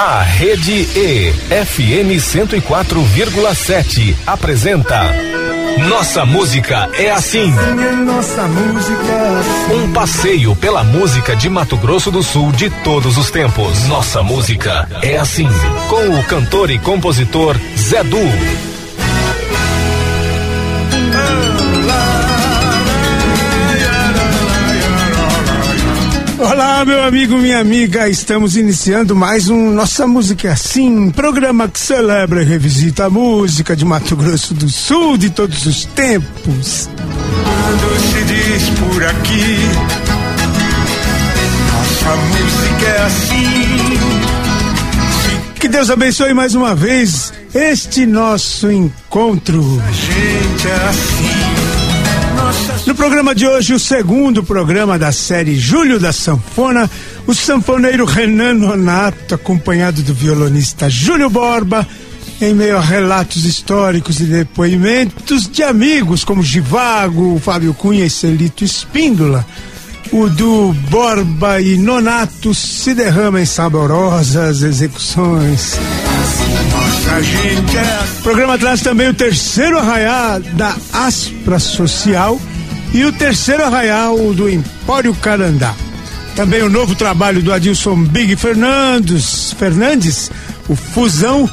A Rede E, FM 104,7, apresenta. Nossa música é assim. Nossa música é assim. Um passeio pela música de Mato Grosso do Sul de todos os tempos. Nossa música é assim. Com o cantor e compositor Zé Du. Olá, meu amigo, minha amiga. Estamos iniciando mais um Nossa Música Assim, programa que celebra e revisita a música de Mato Grosso do Sul de todos os tempos. Quando se diz por aqui, nossa música é assim. Que Deus abençoe mais uma vez este nosso encontro. A gente é assim. No programa de hoje, o segundo programa da série Júlio da Sanfona, o sanfoneiro Renan Nonato, acompanhado do violonista Júlio Borba, em meio a relatos históricos e depoimentos de amigos como Givago, Fábio Cunha e Celito Espíndola. O do Borba e Nonato se derrama em saborosas execuções. É. O programa traz também o terceiro arraiá da Aspra Social e o terceiro arraial do Empório Carandá. Também o novo trabalho do Adilson Big Fernandes, Fernandes, o Fusão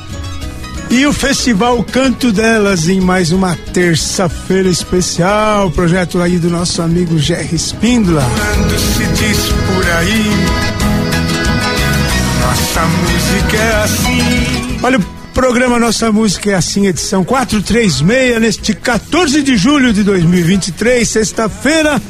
e o Festival Canto Delas em mais uma terça-feira especial, projeto aí do nosso amigo Jerry Espíndola. Quando se diz por aí, nossa música é assim. Olha, o programa Nossa Música é assim, edição 436, neste 14 de julho de 2023, sexta-feira,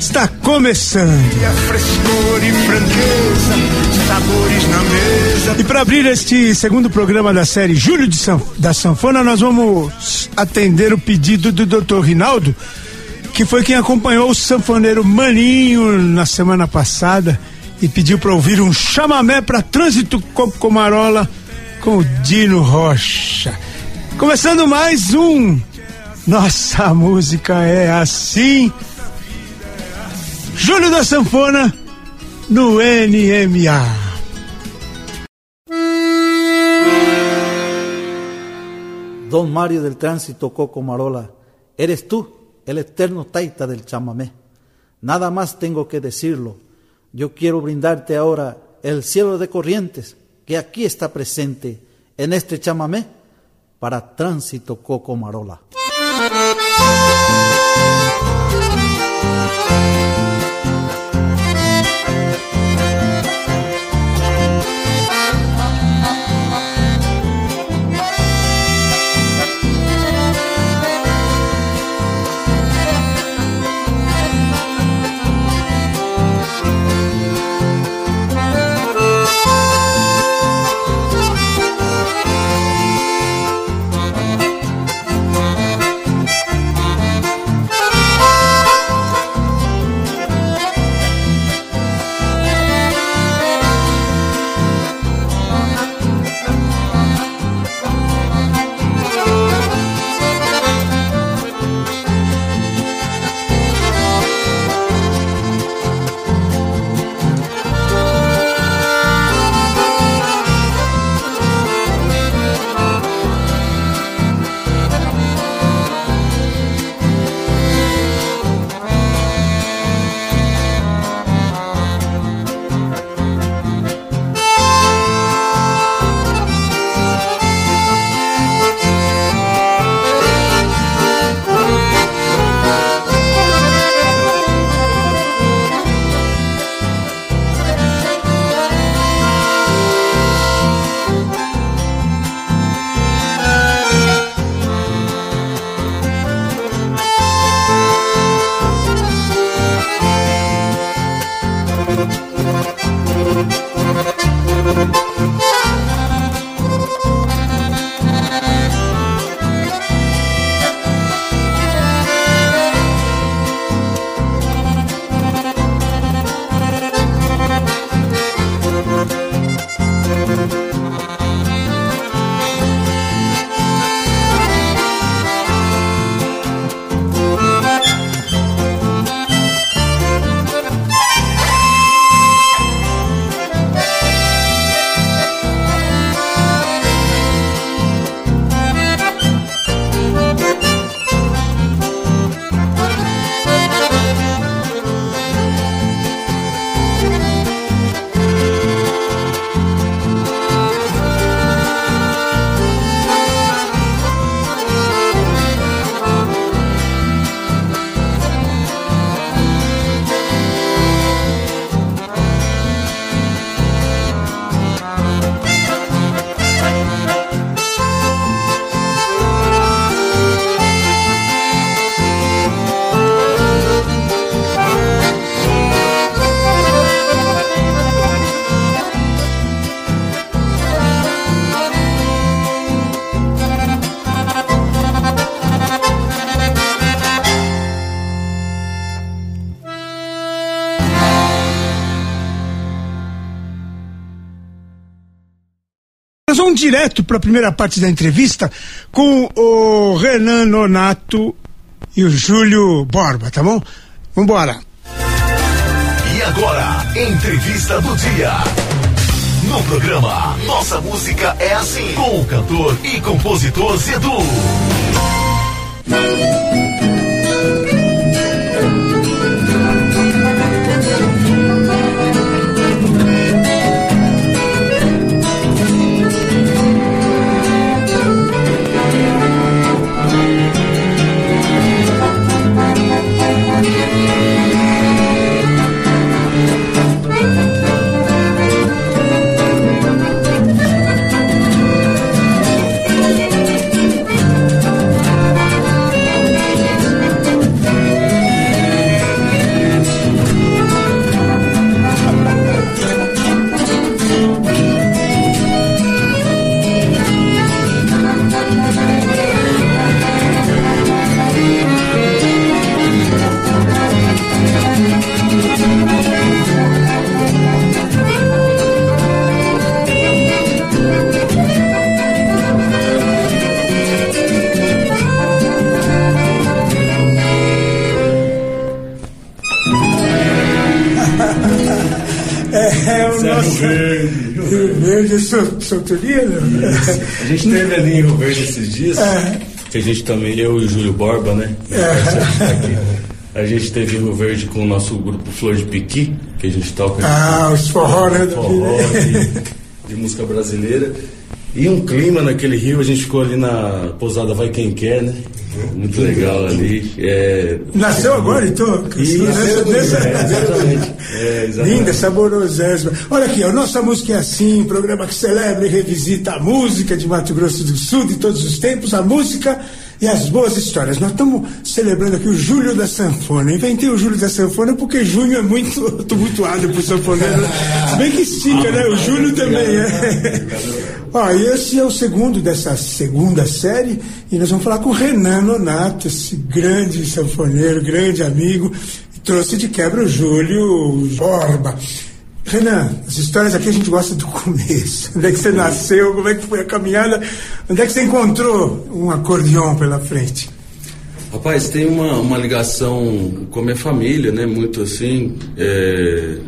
está começando. E a frescor e franqueza, sabores na mesa. E para abrir este segundo programa da série Júlio de San, da Sanfona, nós vamos atender o pedido do Dr. Rinaldo, que foi quem acompanhou o sanfoneiro Maninho na semana passada e pediu para ouvir um chamamé para trânsito Comarola com o Dino Rocha. Começando mais um Nossa Música é Assim. Júlio da Sanfona no NMA. Don Mario del Tránsito Coco Marola, eres tú el eterno taita del chamamé. Nada más tengo que decirlo. Yo quiero brindarte ahora el cielo de corrientes que aquí está presente en este chamamé para Tránsito Coco Marola. Direto para a primeira parte da entrevista com o Renan Nonato e o Júlio Borba, tá bom? Vambora. E agora, entrevista do dia. No programa Nossa Música é Assim, com o cantor e compositor Zedu. Solturino? A gente teve ali em Rio Verde esses dias, é. que a gente também, eu e o Júlio Borba, né? É. A gente teve em Rio Verde com o nosso grupo Flor de Piqui, que a gente toca. Ah, os forró, né? Forró de, de música brasileira. E um clima naquele rio, a gente ficou ali na pousada Vai Quem Quer, né? Muito legal ali. É... Nasceu agora, então? Isso, nessa, nessa... É, exatamente. É, exatamente. Linda, saborosésima. Olha aqui, a nossa música é assim, programa que celebra e revisita a música de Mato Grosso do Sul de todos os tempos, a música e as boas histórias. Nós estamos celebrando aqui o Júlio da Sanfona. Inventei o Júlio da Sanfona porque junho é muito tumultuado pro sanfoneiro. Se bem que estica, né? O Júlio também é. Ó, esse é o segundo dessa segunda série e nós vamos falar com o Renan Nonato, esse grande sanfoneiro, grande amigo, trouxe de quebra o Júlio Borba. Renan, as histórias aqui a gente gosta do começo. Onde é que você nasceu? Como é que foi a caminhada? Onde é que você encontrou um acordeão pela frente? Rapaz, tem uma, uma ligação com a minha família, né? Muito assim. É...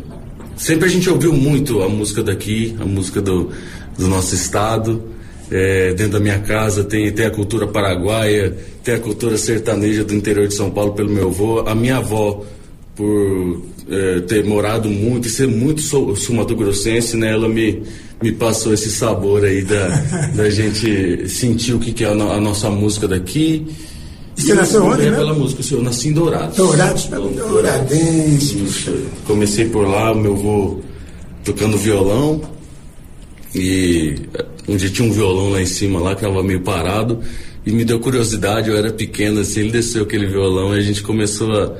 Sempre a gente ouviu muito a música daqui, a música do, do nosso estado. É, dentro da minha casa tem, tem a cultura paraguaia, tem a cultura sertaneja do interior de São Paulo pelo meu avô. A minha avó, por é, ter morado muito e ser muito sumatogrossense, né? Ela me, me passou esse sabor aí da, da gente sentir o que, que é a, a nossa música daqui. E você nasceu onde, né? pela música, eu nasci em Dourados. Dourados, Douradense. Comecei por lá, o meu avô tocando violão e um dia tinha um violão lá em cima lá que estava meio parado e me deu curiosidade, eu era pequeno assim, ele desceu aquele violão e a gente começou a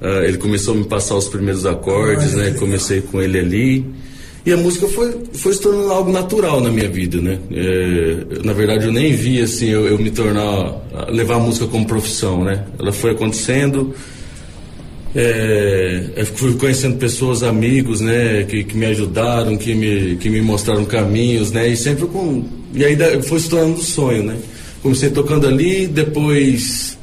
Uh, ele começou a me passar os primeiros acordes, né? Comecei com ele ali. E a música foi, foi se tornando algo natural na minha vida, né? É, na verdade, eu nem vi, assim, eu, eu, me tornar, levar a música como profissão, né? Ela foi acontecendo, é, eu fui conhecendo pessoas, amigos, né? Que, que me ajudaram, que me, que me mostraram caminhos, né? E sempre com... E aí foi se tornando um sonho, né? Comecei tocando ali, depois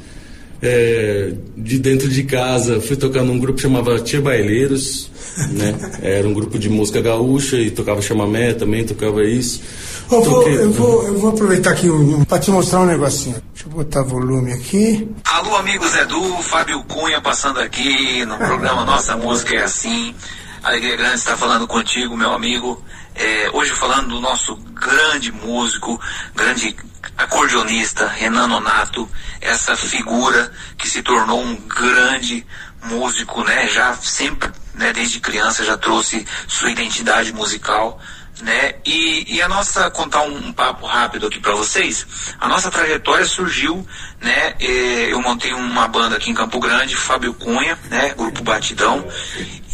é, de dentro de casa, fui tocar num grupo que chamava Tia Baileiros, né? Era um grupo de música gaúcha e tocava chamamé também, tocava isso. Eu vou, eu vou, eu vou aproveitar aqui um, para te mostrar um negocinho. Deixa eu botar volume aqui. Alô, amigos Edu, Fábio Cunha passando aqui no programa Nossa Música é Assim. Alegria grande estar falando contigo, meu amigo. É, hoje falando do nosso grande músico, grande acordeonista Renan Nonato, essa figura que se tornou um grande músico, né? Já sempre, né, desde criança já trouxe sua identidade musical, né? E, e a nossa contar um, um papo rápido aqui para vocês. A nossa trajetória surgiu, né? Eh, eu montei uma banda aqui em Campo Grande, Fábio Cunha, né? Grupo Batidão,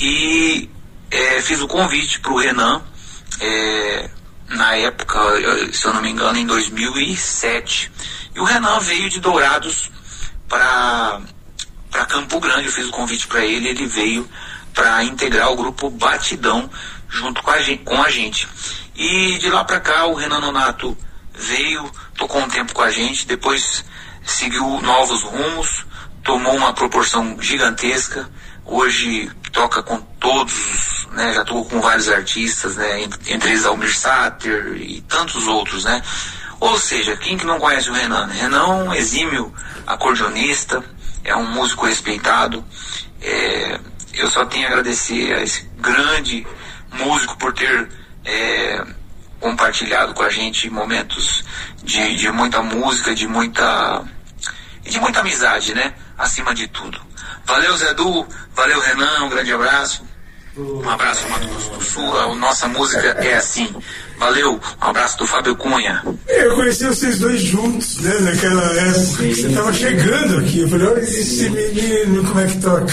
e é, fiz o convite para o Renan. É, na época, se eu não me engano, em 2007. E o Renan veio de Dourados para Campo Grande. Eu fiz o convite para ele, ele veio para integrar o grupo Batidão junto com a gente. Com a gente. E de lá para cá o Renan Nonato veio, tocou um tempo com a gente, depois seguiu novos rumos, tomou uma proporção gigantesca. Hoje toca com todos, né? Já tocou com vários artistas, né? Entre eles Almir Sater e tantos outros, né? Ou seja, quem que não conhece o Renan? Renan é um exímio acordeonista, é um músico respeitado. É, eu só tenho a agradecer a esse grande músico por ter é, compartilhado com a gente momentos de, de muita música, de muita de muita amizade, né? Acima de tudo. Valeu, Zé Du, valeu, Renan, um grande abraço. Um abraço, Mato Grosso do Sul. A nossa música é assim. Valeu, um abraço do Fábio Cunha. Eu conheci vocês dois juntos, né? Naquela época que você estava chegando aqui. Eu falei, olha esse menino, como é que toca?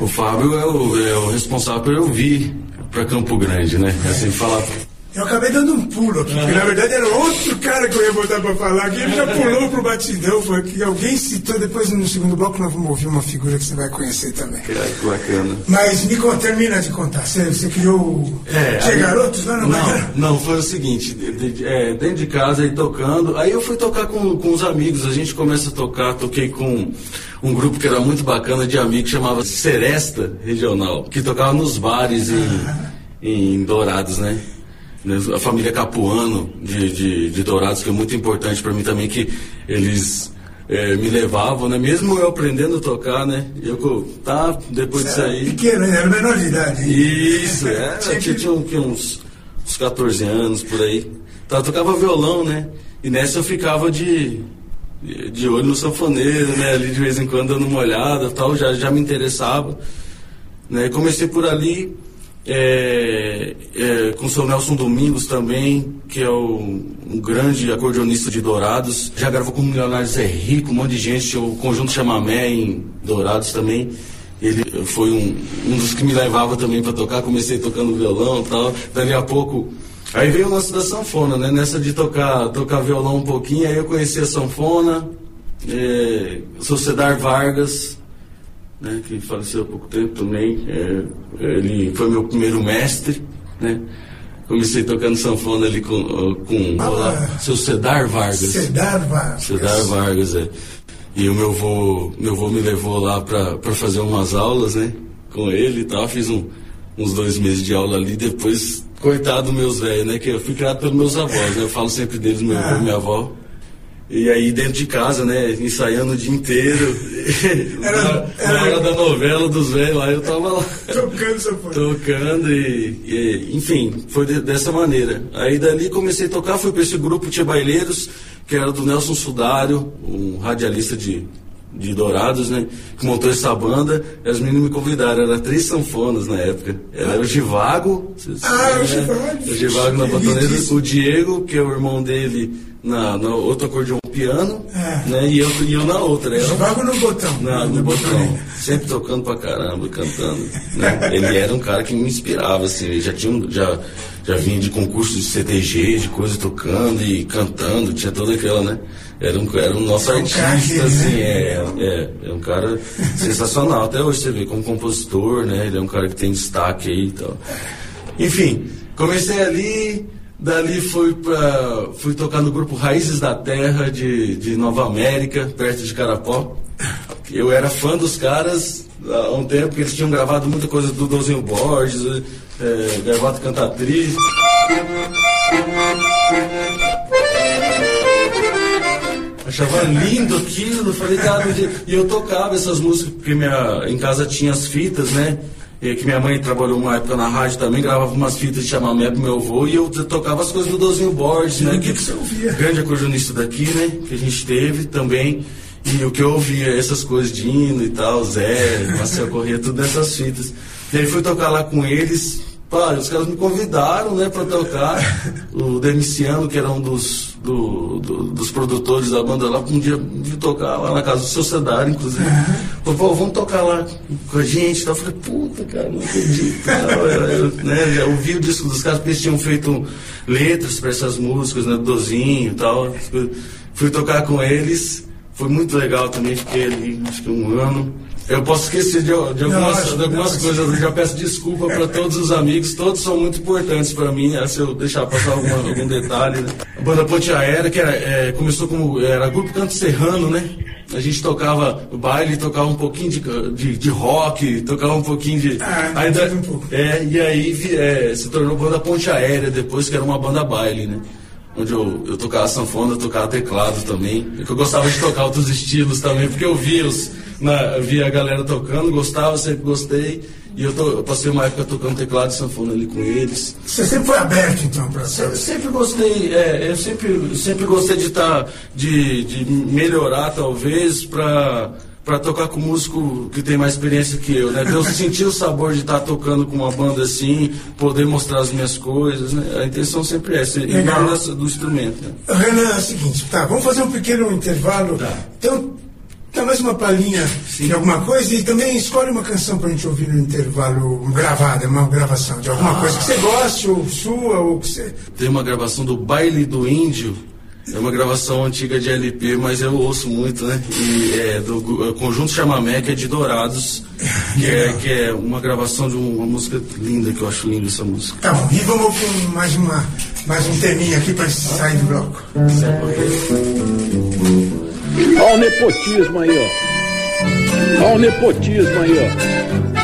O Fábio é o, é o responsável por eu vir para Campo Grande, né? Assim, falar eu acabei dando um pulo aqui, porque na verdade era outro cara que eu ia botar pra falar aqui, ele já pulou pro batidão, foi que alguém citou, depois no segundo bloco nós vamos ouvir uma figura que você vai conhecer também. Que bacana. Mas me termina de contar, você, você criou é, Tinha garotos lá no Não, não, foi o seguinte, de, de, é, dentro de casa aí tocando, aí eu fui tocar com, com os amigos, a gente começa a tocar, toquei com um grupo que era muito bacana de amigos, chamava Seresta Regional, que tocava nos bares em, em Dourados, né? Né, a família Capuano de, de, de Dourados, que é muito importante para mim também, que eles é, me levavam, né? Mesmo eu aprendendo a tocar, né? Eu, tá, depois disso aí... Pequeno, era menor de idade. Isso, é, eu tinha, tinha uns, uns 14 anos, por aí. Tá, tocava violão, né? E nessa eu ficava de, de olho no sanfoneiro, né? Ali de vez em quando dando uma olhada tal, já, já me interessava. Né? Comecei por ali é, é, com o seu Nelson Domingos também, que é o, um grande acordeonista de Dourados. Já gravou com o Milionário Zé Rico, um monte de gente, o conjunto Chamamé em Dourados também. Ele foi um, um dos que me levava também para tocar. Comecei tocando violão e tal. Dali a pouco. Aí veio o lance da sanfona, né? Nessa de tocar, tocar violão um pouquinho, aí eu conheci a sanfona, é, sou Cedar Vargas, né, que faleceu há pouco tempo também. É, ele foi meu primeiro mestre, né? Comecei tocando sanfona ali com, com ah, lá, seu Cedar Vargas. Cedar Vargas. Cedar Vargas, é. E o meu avô, meu avô me levou lá para fazer umas aulas, né? Com ele e tal. Fiz um, uns dois meses de aula ali. Depois, coitado meus velhos, né? Que eu fui criado pelos meus avós, né? Eu falo sempre deles, meu avô e minha avó. E aí dentro de casa, né, ensaiando o dia inteiro. Era, na, era... na hora da novela dos velhos lá, eu tava lá. Tocando essa Tocando e, e, enfim, foi de, dessa maneira. Aí dali comecei a tocar, fui para esse grupo Tia Baileiros, que era do Nelson Sudário, um radialista de, de Dourados, né? Que montou essa banda. E as meninas me convidaram, era três sanfonas na época. Era o Givago. Ah, né? o Givago. O Givago na batoneira, o Diego, que é o irmão dele na, na outro acordeão piano, é. né? E eu, e eu na outra. Né? Jogava no botão. Na, no, no botão. Sempre tocando pra caramba, cantando. Né? Ele era um cara que me inspirava, assim, ele já tinha já, já vinha de concursos de CTG, de coisa tocando e cantando, tinha toda aquela, né? Era um, era um nosso é artista, cara, assim, né? é, é, é um cara sensacional. Até hoje você vê como compositor, né? Ele é um cara que tem destaque aí e tal. Enfim, comecei ali, Dali fui, pra, fui tocar no grupo Raízes da Terra de, de Nova América, perto de Carapó. Eu era fã dos caras há um tempo, que eles tinham gravado muita coisa do Dozinho Borges, é, gravado Cantatriz. Achava lindo aquilo, falei, cara, e eu tocava essas músicas, porque minha, em casa tinha as fitas, né? Que minha mãe trabalhou uma época na rádio também, gravava umas fitas de chamamé pro meu avô e eu tocava as coisas do Dozinho Borges, né? Que, que você ouvia? Grande acordeonista daqui, né? Que a gente teve também. E o que eu ouvia, essas coisas de hino e tal, Zé, Marcel Corrêa, tudo dessas fitas. E aí fui tocar lá com eles, Pá, os caras me convidaram, né, pra tocar. O Demiciano, que era um dos, do, do, dos produtores da banda lá, um dia de tocar lá na casa do seu Cedário, inclusive. Falou, pô, vamos tocar lá com a gente. Eu falei, puta, cara, não acredito. eu, eu, né, já ouvi o disco dos caras, porque eles tinham feito letras para essas músicas, né, Dozinho e tal. Fui tocar com eles. Foi muito legal também, fiquei ali acho que um ano. Eu posso esquecer de, de algumas, não, de algumas coisas. Eu já peço desculpa para todos os amigos. Todos são muito importantes para mim. Se eu deixar passar alguma, algum detalhe. A banda Ponte Aérea, que era, é, começou como. Era grupo Canto Serrano, né? A gente tocava baile, tocava um pouquinho de, de, de rock, tocava um pouquinho de. Ah, ainda, um pouco. É, e aí é, se tornou banda Ponte Aérea depois, que era uma banda baile, né? Onde eu, eu tocava sanfona, eu tocava teclado também. Eu gostava de tocar outros estilos também, porque eu via, os, na, via a galera tocando, gostava, sempre gostei. E eu, to, eu, passei uma época tocando teclado e sanfona ali com eles. Você sempre foi aberto, então, para sempre, sempre gostei, é, eu sempre, sempre gostei de estar, tá, de, de melhorar, talvez, para para tocar com músico que tem mais experiência que eu, né? Eu sentir o sabor de estar tá tocando com uma banda assim, poder mostrar as minhas coisas, né? A intenção sempre é essa, e do instrumento. Né? Renan, é o seguinte, tá, vamos fazer um pequeno intervalo. Tá. Então, Dá mais uma palhinha Sim. de alguma coisa e também escolhe uma canção para a gente ouvir no intervalo gravada, uma gravação de alguma ah. coisa que você goste, ou sua, ou que você. Tem uma gravação do Baile do Índio. É uma gravação antiga de LP, mas eu ouço muito, né? E é do é, Conjunto Chamamé, que é de Dourados, que é, que é uma gravação de uma música linda, que eu acho linda essa música. Tá bom, e vamos ouvir mais, uma, mais um teminha aqui para sair do bloco. Olha o nepotismo aí, ó. Olha o nepotismo aí, ó.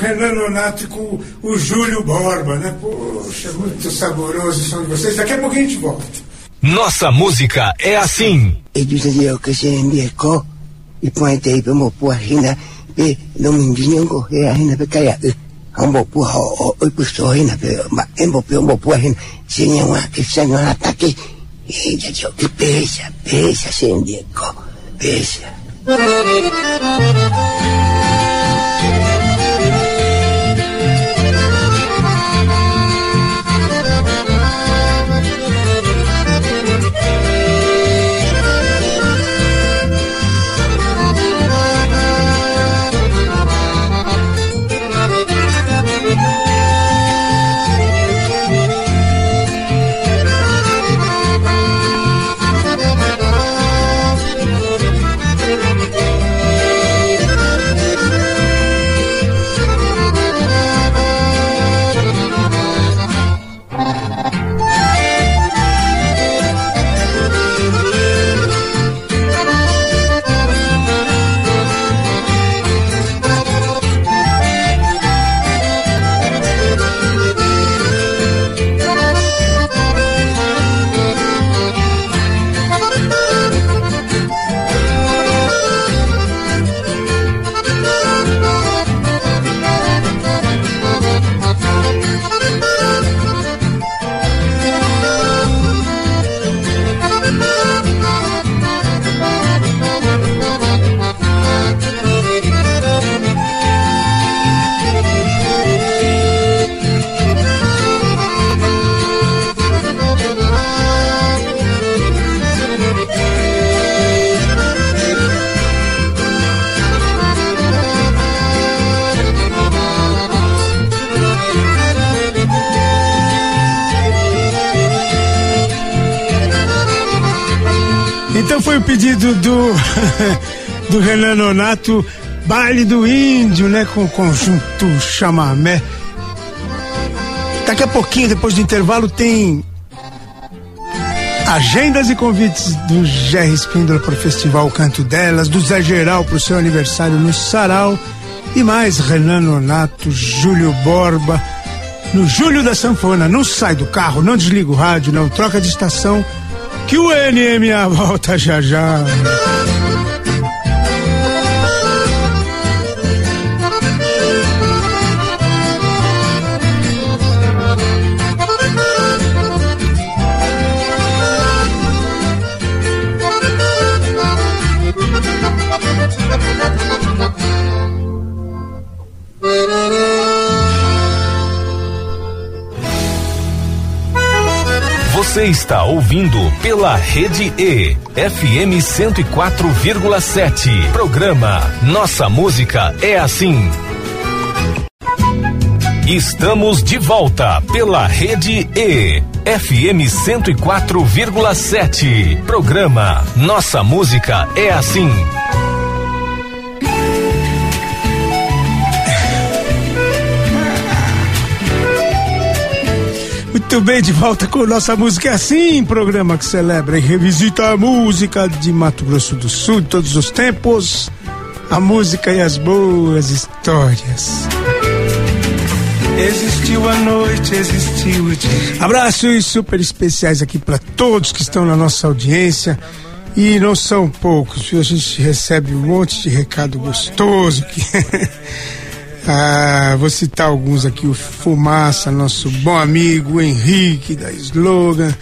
Renan Nonato com o Júlio Borba, né? Poxa, muito saboroso o som de vocês. Daqui a pouquinho a gente volta. Nossa música é assim. E dizia que se endiecou e põe aí para uma porrina e não me indignam correr ainda para cair. Ang mo po ho o pusohin na pero ma embo pe mo po hin sinya wa que se no ataque e ya yo que pesa pesa se endiecó pesa do, Renan Nonato baile do índio, né? Com o conjunto chamamé. Daqui a pouquinho, depois do intervalo, tem agendas e convites do Jerry Espíndola para o Festival Canto Delas, do Zé Geral para o seu aniversário no Sarau e mais Renan Nonato, Júlio Borba, no Júlio da Sanfona. Não sai do carro, não desliga o rádio, não troca de estação, que o NMA volta já já. Você está ouvindo pela Rede E, FM 104,7. Programa Nossa Música é Assim. Estamos de volta pela Rede E, FM 104,7. Programa Nossa Música é Assim. Muito bem, de volta com nossa música é assim, programa que celebra e revisita a música de Mato Grosso do Sul de todos os tempos, a música e as boas histórias. Existiu a noite, existiu o dia. Abraços super especiais aqui para todos que estão na nossa audiência. E não são poucos, viu? A gente recebe um monte de recado gostoso. Que Ah, vou citar alguns aqui: o Fumaça, nosso bom amigo, Henrique da Slogan.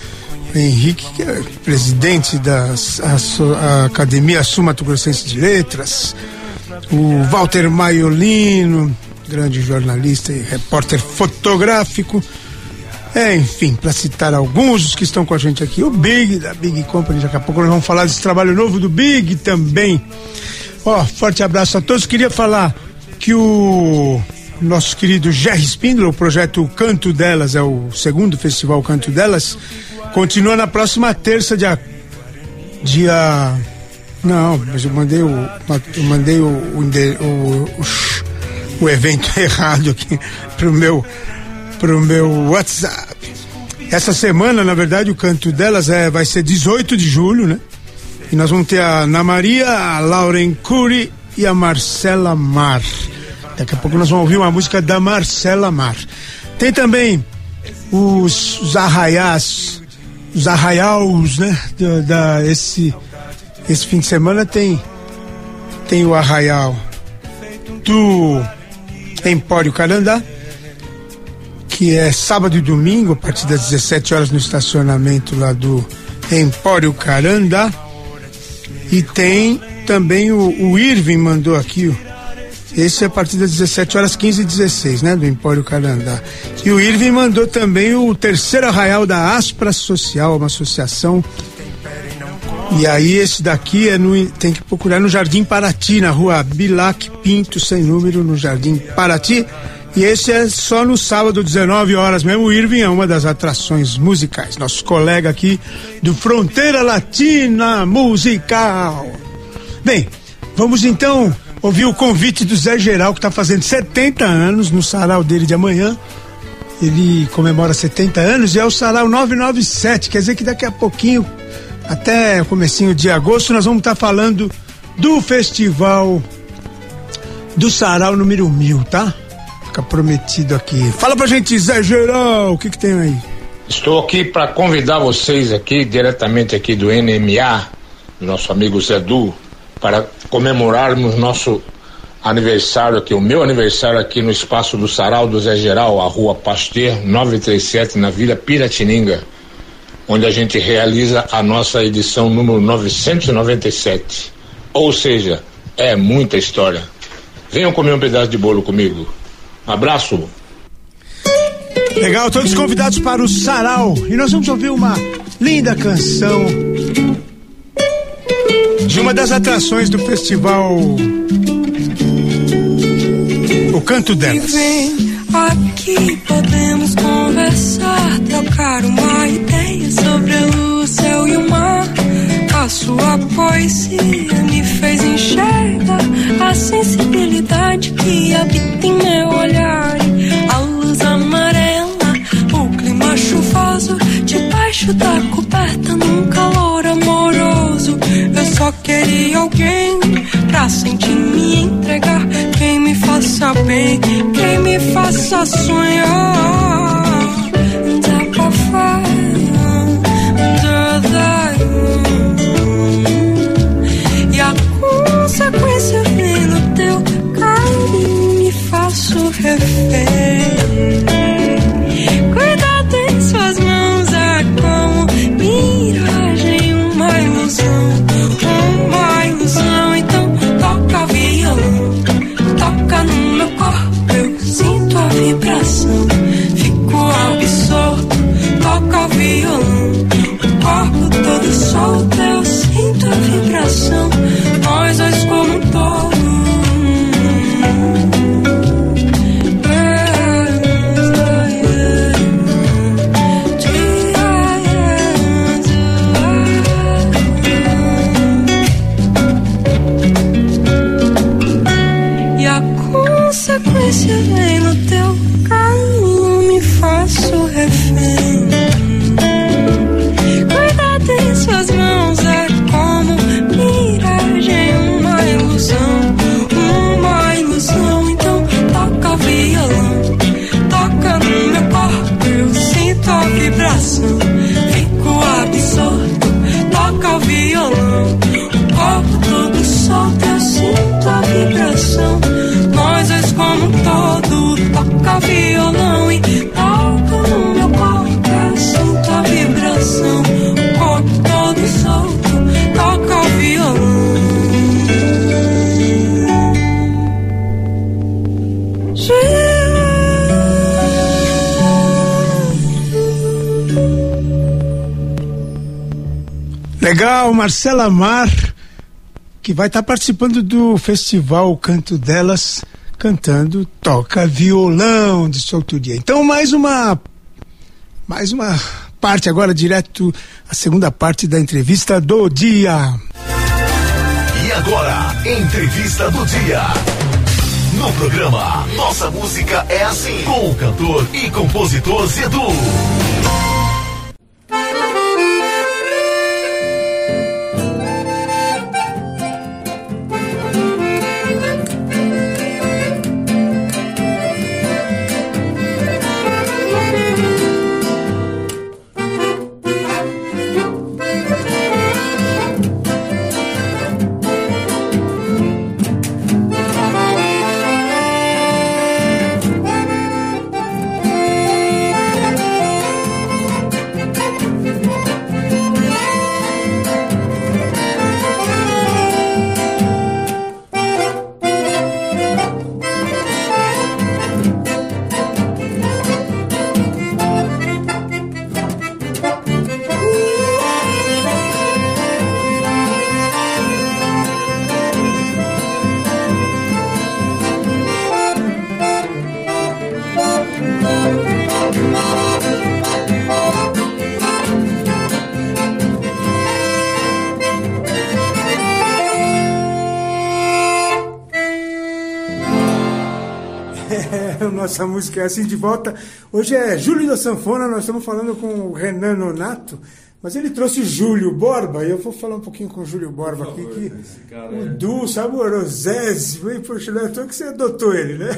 Henrique, que é presidente da a, a Academia Sul Mato Grossense de Letras. O Walter Maiolino, grande jornalista e repórter fotográfico. É, enfim, para citar alguns dos que estão com a gente aqui, o Big da Big Company, daqui a pouco nós vamos falar desse trabalho novo do Big também. Ó, forte abraço a todos. Queria falar que o nosso querido Jerry Spindler, o projeto Canto Delas, é o segundo festival Canto Delas, continua na próxima terça, dia. dia não, mas eu mandei o. Eu mandei o, o, o, o, evento errado aqui pro meu, pro meu WhatsApp. Essa semana, na verdade, o canto delas é, vai ser 18 de julho, né? E nós vamos ter a Ana Maria, a Lauren Cury e a Marcela Mar. Daqui a pouco nós vamos ouvir uma música da Marcela Mar. Tem também os, os arraiais, os arraiaus, né? Da, da, esse, esse fim de semana tem, tem o arraial do Empório Carandá, que é sábado e domingo, a partir das 17 horas no estacionamento lá do Empório Carandá. E tem também o, o Irving mandou aqui, esse é a partir das 17 horas 15 e 16, né? Do Empório Carandá. E o Irving mandou também o terceiro arraial da Aspra Social, uma associação. E aí esse daqui é no, tem que procurar no Jardim Paraty, na rua Bilac Pinto, sem número, no Jardim Paraty. E esse é só no sábado, 19 horas mesmo. O Irving é uma das atrações musicais. Nosso colega aqui do Fronteira Latina Musical. Bem, vamos então ouvir o convite do Zé Geral, que está fazendo 70 anos no sarau dele de amanhã. Ele comemora 70 anos e é o sarau 997. Quer dizer que daqui a pouquinho, até comecinho de agosto, nós vamos estar tá falando do festival do sarau número mil, tá? Fica prometido aqui. Fala pra gente, Zé Geral, o que que tem aí? Estou aqui para convidar vocês aqui, diretamente aqui do NMA, do nosso amigo Zé Du, para comemorarmos nosso aniversário aqui, o meu aniversário aqui no espaço do Sarau do Zé Geral, a rua Pasteur 937, na Vila Piratininga, onde a gente realiza a nossa edição número 997. Ou seja, é muita história. Venham comer um pedaço de bolo comigo. Abraço. Legal, todos convidados para o Sarau. E nós vamos ouvir uma linda canção de uma das atrações do festival O Canto Delas. Aqui podemos conversar, trocar uma ideia sobre a luz, céu e o mar. A sua poesia me fez enxergar a sensibilidade que habita em meu olhar. A luz amarela, o clima chuvoso, debaixo da coberta num calor só queria alguém pra sentir me entregar. Quem me faça bem, quem me faça sonhar. E a consequência vem no teu caminho, me faço refém. Corpo todo solto, eu sinto a vibração, nós dois como um todo. E a consequência vem no teu caminho, me faço refém. Marcela Mar, que vai estar participando do festival Canto Delas, cantando Toca Violão de sua autoria. Então, mais uma mais uma parte agora direto a segunda parte da entrevista do dia. E agora, entrevista do dia. No programa Nossa Música é Assim, com o cantor e compositor Zedu. Nossa música é assim de volta. Hoje é Júlio da Sanfona, nós estamos falando com o Renan Nonato, mas ele trouxe Júlio Borba, e eu vou falar um pouquinho com o Júlio Borba aqui, que o é- Du, sabe o Orozese, poxa, não é que você adotou ele, né?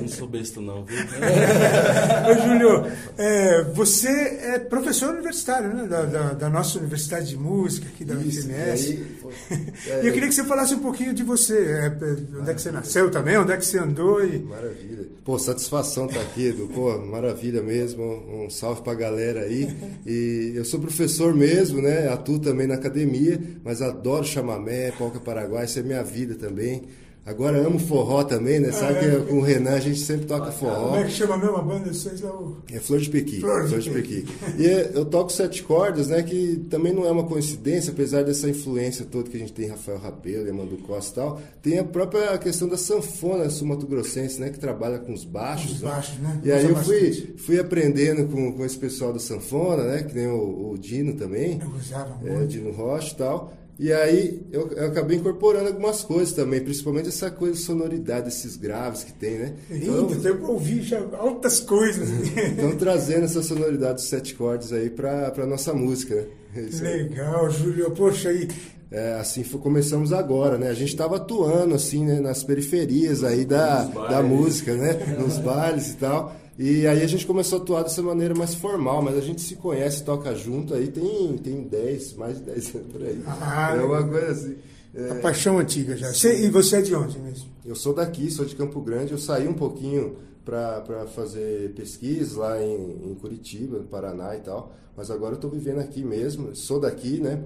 Não sou besta não, viu? Ô, Júlio, é, você é professor universitário, né? Da, da- da nossa Universidade de Música, aqui da Isso, UFMS. E pô, é, E eu queria que você falasse um pouquinho de você. é, onde é que você nasceu também? Onde é que você andou? E... Maravilha. Pô, satisfação estar aqui, Edu. Pô, maravilha mesmo. Um salve pra galera aí. E eu sou professor mesmo, né? Atuo também na academia, mas adoro chamamé, polca paraguai, isso é minha vida também. Agora amo forró também, né? Sabe que com o Renan a gente sempre toca forró. Como é que chama mesmo a banda de vocês lá? O... É Flor de Pequi. Flor de Flor de Pequi. Pequi. E é, eu toco sete cordas, né? Que também não é uma coincidência, apesar dessa influência toda que a gente tem, Rafael Rabelo, Emando Costa e tal. Tem a própria questão da sanfona sul-mato-grossense, né? Que trabalha com os baixos. Os baixos, né? E aí Usa eu fui, bastante. fui aprendendo com, com esse pessoal da sanfona, né? Que nem o, o Dino também. Eu usava É, muito. Dino Rocha e tal. E aí eu, eu acabei incorporando algumas coisas também, principalmente essa coisa de sonoridade, esses graves que tem, né? Lindo, então, eu ouvi já altas coisas. Estão trazendo essa sonoridade dos sete cordes aí pra, pra nossa música, né? É. Legal, Júlio. Poxa, aí. É, assim foi- começamos agora, né? A gente estava atuando assim, né, nas periferias aí da, da música, né? Nos bailes e tal. E aí a gente começou a atuar dessa maneira mais formal, mas a gente se conhece, toca junto aí tem tem 10, mais de 10 anos por aí. Ah, é uma coisa assim. É, A paixão antiga já. Você- e você é de onde mesmo? eu sou daqui, sou de Campo Grande. Eu saí um pouquinho para fazer pesquisas lá em, em Curitiba, no Paraná e tal. Mas agora eu estou vivendo aqui mesmo. Sou daqui, né?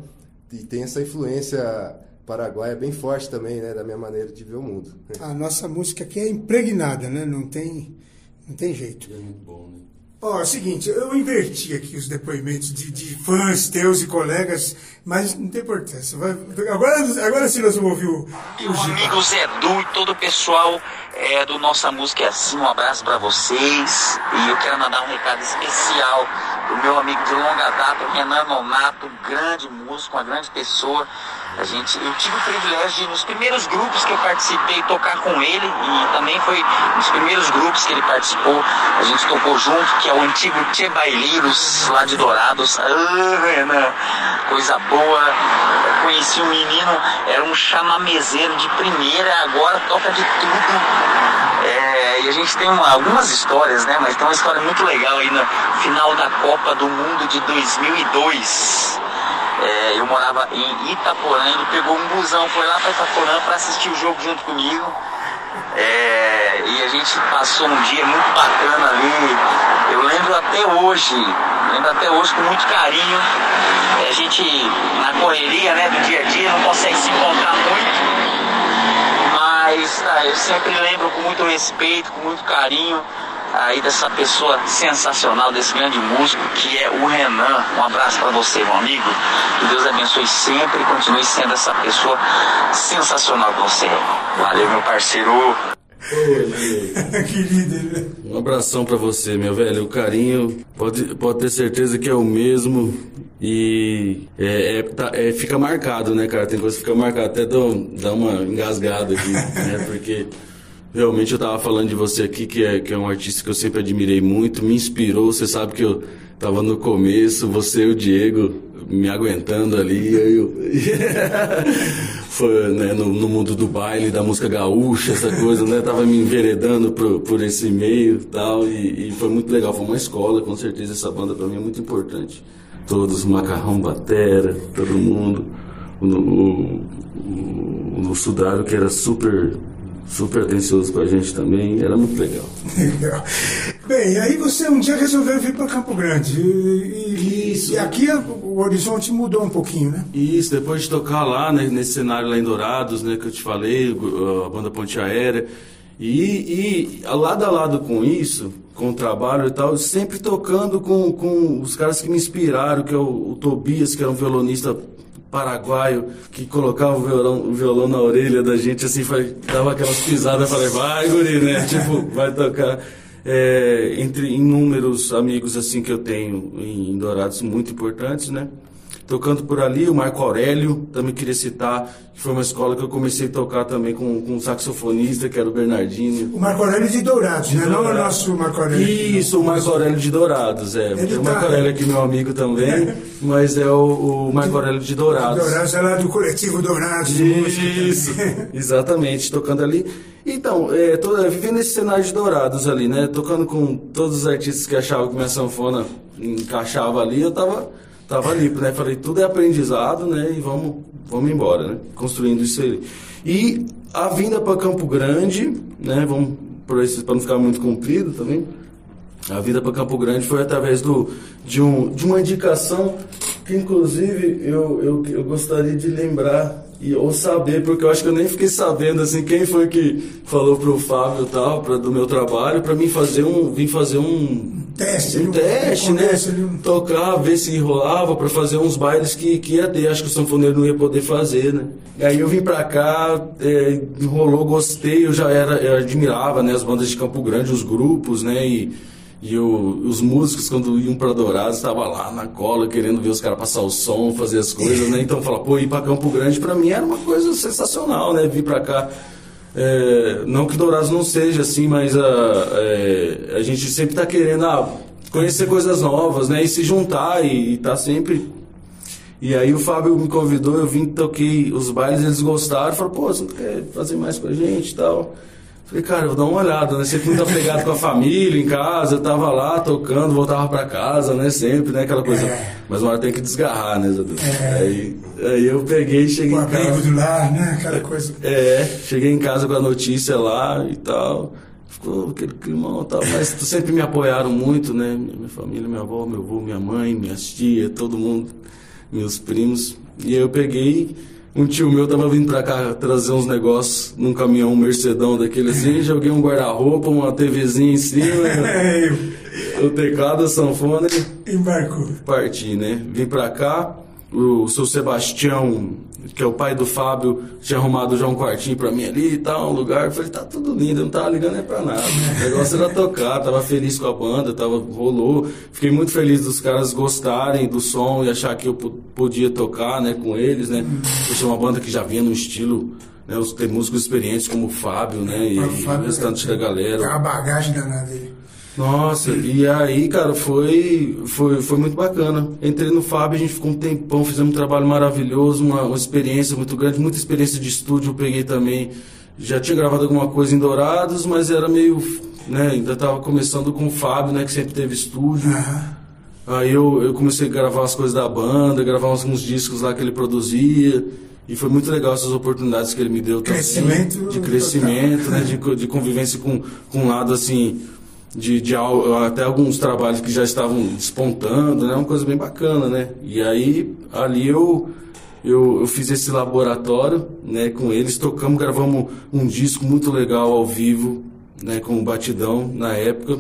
E tem essa influência paraguaia bem forte também, né? Da minha maneira de ver o mundo. A nossa música aqui é impregnada, né? Não tem, não tem jeito. É muito bom, né? Ó, é o seguinte, eu inverti aqui os depoimentos de, de fãs teus e colegas, mas não tem importância. Vai- agora, agora sim nós vamos ouvir o, E o amigo Zé Du e todo o pessoal é, do Nossa Música é Assim, um abraço pra vocês. E eu quero mandar um recado especial pro meu amigo de longa data, o Renan Nonato, um grande músico, uma grande pessoa. A gente, eu tive o privilégio de, nos primeiros grupos que eu participei, tocar com ele, e também foi nos primeiros grupos que ele participou, a gente tocou junto, que é o antigo Tchê Baileiros, lá de Dourados. Ah, coisa boa. Eu conheci um menino, era um chamamezeiro de primeira, agora toca de tudo. É, e a gente tem uma- algumas histórias, né? Mas tem uma história muito legal aí no final da Copa do Mundo de 2002. É, eu morava em Itaporã, ele pegou um busão, foi lá para Itaporã para assistir o jogo junto comigo. É, e a gente passou um dia muito bacana ali. Eu lembro até hoje, lembro até hoje com muito carinho. É, a gente, na correria né, do dia a dia, não consegue se encontrar muito. Mas ah, eu sempre lembro com muito respeito, com muito carinho aí dessa pessoa sensacional, desse grande músico que é o Renan. Um abraço para você, meu amigo. Que Deus abençoe sempre e continue sendo essa pessoa sensacional que você é. Valeu, meu parceiro. Querido, né? Um abração pra você, meu velho. O carinho pode, pode ter certeza que é o mesmo. E é, é, tá- é, fica marcado, né, cara? Tem coisa que fica marcada. Até dá uma engasgada aqui, né? Porque realmente eu tava falando de você aqui, que é, que é um artista que eu sempre admirei muito, me inspirou. Você sabe que eu tava no começo, você e o Diego me aguentando ali. Eu, foi né, no, no mundo do baile, da música gaúcha, essa coisa, né? Tava me enveredando por, por esse meio tal, e, e foi muito legal. Foi uma escola, com certeza, essa banda pra mim é muito importante. Todos, Macarrão Batera, todo mundo. O, o, o, o Sudário, que era super, super atencioso com a gente também, era muito legal. Legal. Bem, aí você um dia resolveu vir para Campo Grande. E, Isso. e aqui o horizonte mudou um pouquinho, né? Isso, depois de tocar lá, né, nesse cenário lá em Dourados, né, que eu te falei, a banda Ponte Aérea, e, e lado a lado com isso, com o trabalho e tal, sempre tocando com, com os caras que me inspiraram, que é o, o Tobias, que era um violonista paraguaio, que colocava o violão, o violão na orelha da gente, assim, fa- dava aquelas pisadas, falei, vai, guri, né, tipo, vai tocar. É, entre inúmeros amigos, assim, que eu tenho em Dourados, muito importantes, né, tocando por ali, o Marco Aurélio, também queria citar, que foi uma escola que eu comecei a tocar também com, com um saxofonista, que era o Bernardinho. O Marco Aurélio de Dourados, né? Não o Dourados. nosso Marco Aurélio. Isso, o Marco Aurélio de Dourados, é. Ele Tem o tá- Marco Aurélio aqui, meu amigo também, mas é o, o Marco Aurélio de Dourados. Dourados é lá do coletivo Dourados. Isso, exatamente, tocando ali. Então, é, tô, é, vivendo esse cenário de Dourados ali, né? Tocando com todos os artistas que achavam que minha sanfona encaixava ali, eu tava, tava ali, né? Falei, tudo é aprendizado, né? E vamos, vamos embora, né? Construindo isso aí. E a vinda para Campo Grande, né? Vamos, para não ficar muito comprido também. A vida para Campo Grande foi através do, de, um, de uma indicação que, inclusive, eu, eu, eu gostaria de lembrar e, ou saber, porque eu acho que eu nem fiquei sabendo assim, quem foi que falou pro Fábio tal, pra, do meu trabalho, para mim fazer um. vir fazer um. Teste, Um teste, né? Tocar, ver se rolava para fazer uns bailes que, que ia ter. Acho que o sanfoneiro não ia poder fazer, né? E aí eu vim pra cá, é, rolou, gostei, eu já era, eu admirava, né, as bandas de Campo Grande, os grupos, né? E, E os músicos, quando iam pra Dourados, estavam lá na cola, querendo ver os caras passar o som, fazer as coisas, né? Então, falar, pô, ir pra Campo Grande pra mim era uma coisa sensacional, né? Vir pra cá. É, não que Dourados não seja assim, mas a, é, a gente sempre tá querendo ah, conhecer coisas novas, né? E se juntar e, e tá sempre e aí o Fábio me convidou, eu vim, toquei os bailes, eles gostaram, falaram, pô, você não quer fazer mais com a gente e tal? Falei, cara, vou dar uma olhada, né? Sempre muito apegado com a família, em casa, eu tava lá tocando, voltava pra casa, né? Sempre, né? Aquela coisa. Mas uma hora tem que desgarrar, né, Zadu? Aí, aí eu peguei, cheguei O em casa. do lar, né? Aquela coisa. É, cheguei em casa com a notícia lá e tal. Ficou aquele climão e tal. Mas sempre me apoiaram muito, né? Minha minha família, minha avó, meu avô, minha mãe, minhas tias, todo mundo, meus primos. E aí eu peguei. Um tio meu tava vindo pra cá trazer uns negócios num caminhão, um Mercedão daquele assim, joguei um guarda-roupa, uma TVzinha em cima, o teclado, a sanfona e Embarcou. parti, né? Vim pra cá, o seu Sebastião, que é o pai do Fábio, tinha arrumado já um quartinho pra mim ali e tal, um lugar. Eu falei, tá tudo lindo, eu não tava ligando nem pra nada. O negócio era tocar, tava feliz com a banda, tava, rolou. Fiquei muito feliz dos caras gostarem do som e achar que eu po- podia tocar, né, com eles, né? Eu sou uma banda que já vinha no estilo, né? Os, tem músicos experientes como o Fábio, né? E, O Fábio o restante da galera. Tem uma bagagem danada aí. Nossa, e aí, cara, foi, foi, foi muito bacana. Entrei no Fábio, a gente ficou um tempão, fizemos um trabalho maravilhoso, uma, uma experiência muito grande, muita experiência de estúdio eu peguei também. Já tinha gravado alguma coisa em Dourados, mas era meio, né, ainda tava começando com o Fábio, né, que sempre teve estúdio. Aí eu, eu comecei a gravar as coisas da banda, gravar uns, uns discos lá que ele produzia. E foi muito legal essas oportunidades que ele me deu também. Crescimento De crescimento, né? De, de convivência com, com um lado assim. De, de até alguns trabalhos que já estavam despontando, né? Uma coisa bem bacana, né? E aí, ali eu, eu, eu fiz esse laboratório, né? Com eles, tocamos, gravamos um disco muito legal ao vivo, né? Com o Batidão, na época.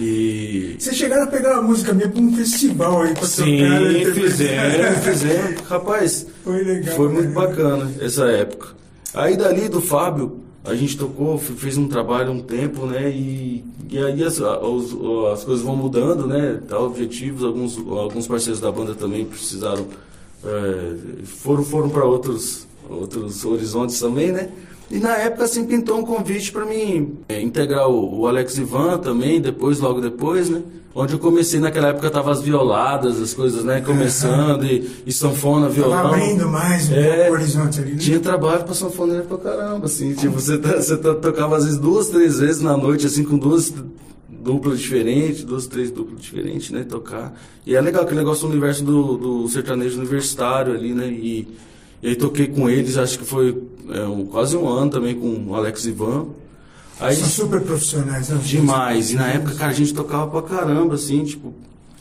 E... Vocês chegaram a pegar uma música minha pra um festival aí pra Sim, tocar. né? fizemos, fizemos. Rapaz, Foi legal. foi muito bacana essa época. Aí dali do Fábio, a gente tocou, fez um trabalho um tempo, né? E, e aí as, a- os- as coisas vão mudando, né? Tá, objetivos, alguns, alguns parceiros da banda também precisaram. é, foram foram para outros, outros horizontes também, né? E na época assim pintou um convite para mim é, integrar o, o Alex Ivan também, depois, logo depois, né? Onde eu comecei, naquela época tava as violadas, as coisas, né? Começando, e, e sanfona, violão. Tava abrindo mais É, o horizonte ali, né? Tinha trabalho pra sanfoneiro pra caramba, assim. Tipo, você, tá, você tá- tocava às vezes duas, três vezes na noite, assim, com duas duplas diferentes, duas, três duplas diferentes, né? Tocar. E é legal aquele negócio do universo do, do sertanejo universitário ali, né? E, e aí toquei com eles, acho que foi é, um- quase um ano também com o Alex Ivan. Aí, São super profissionais, né? Demais. E na época, cara, a gente tocava pra caramba, assim, tipo.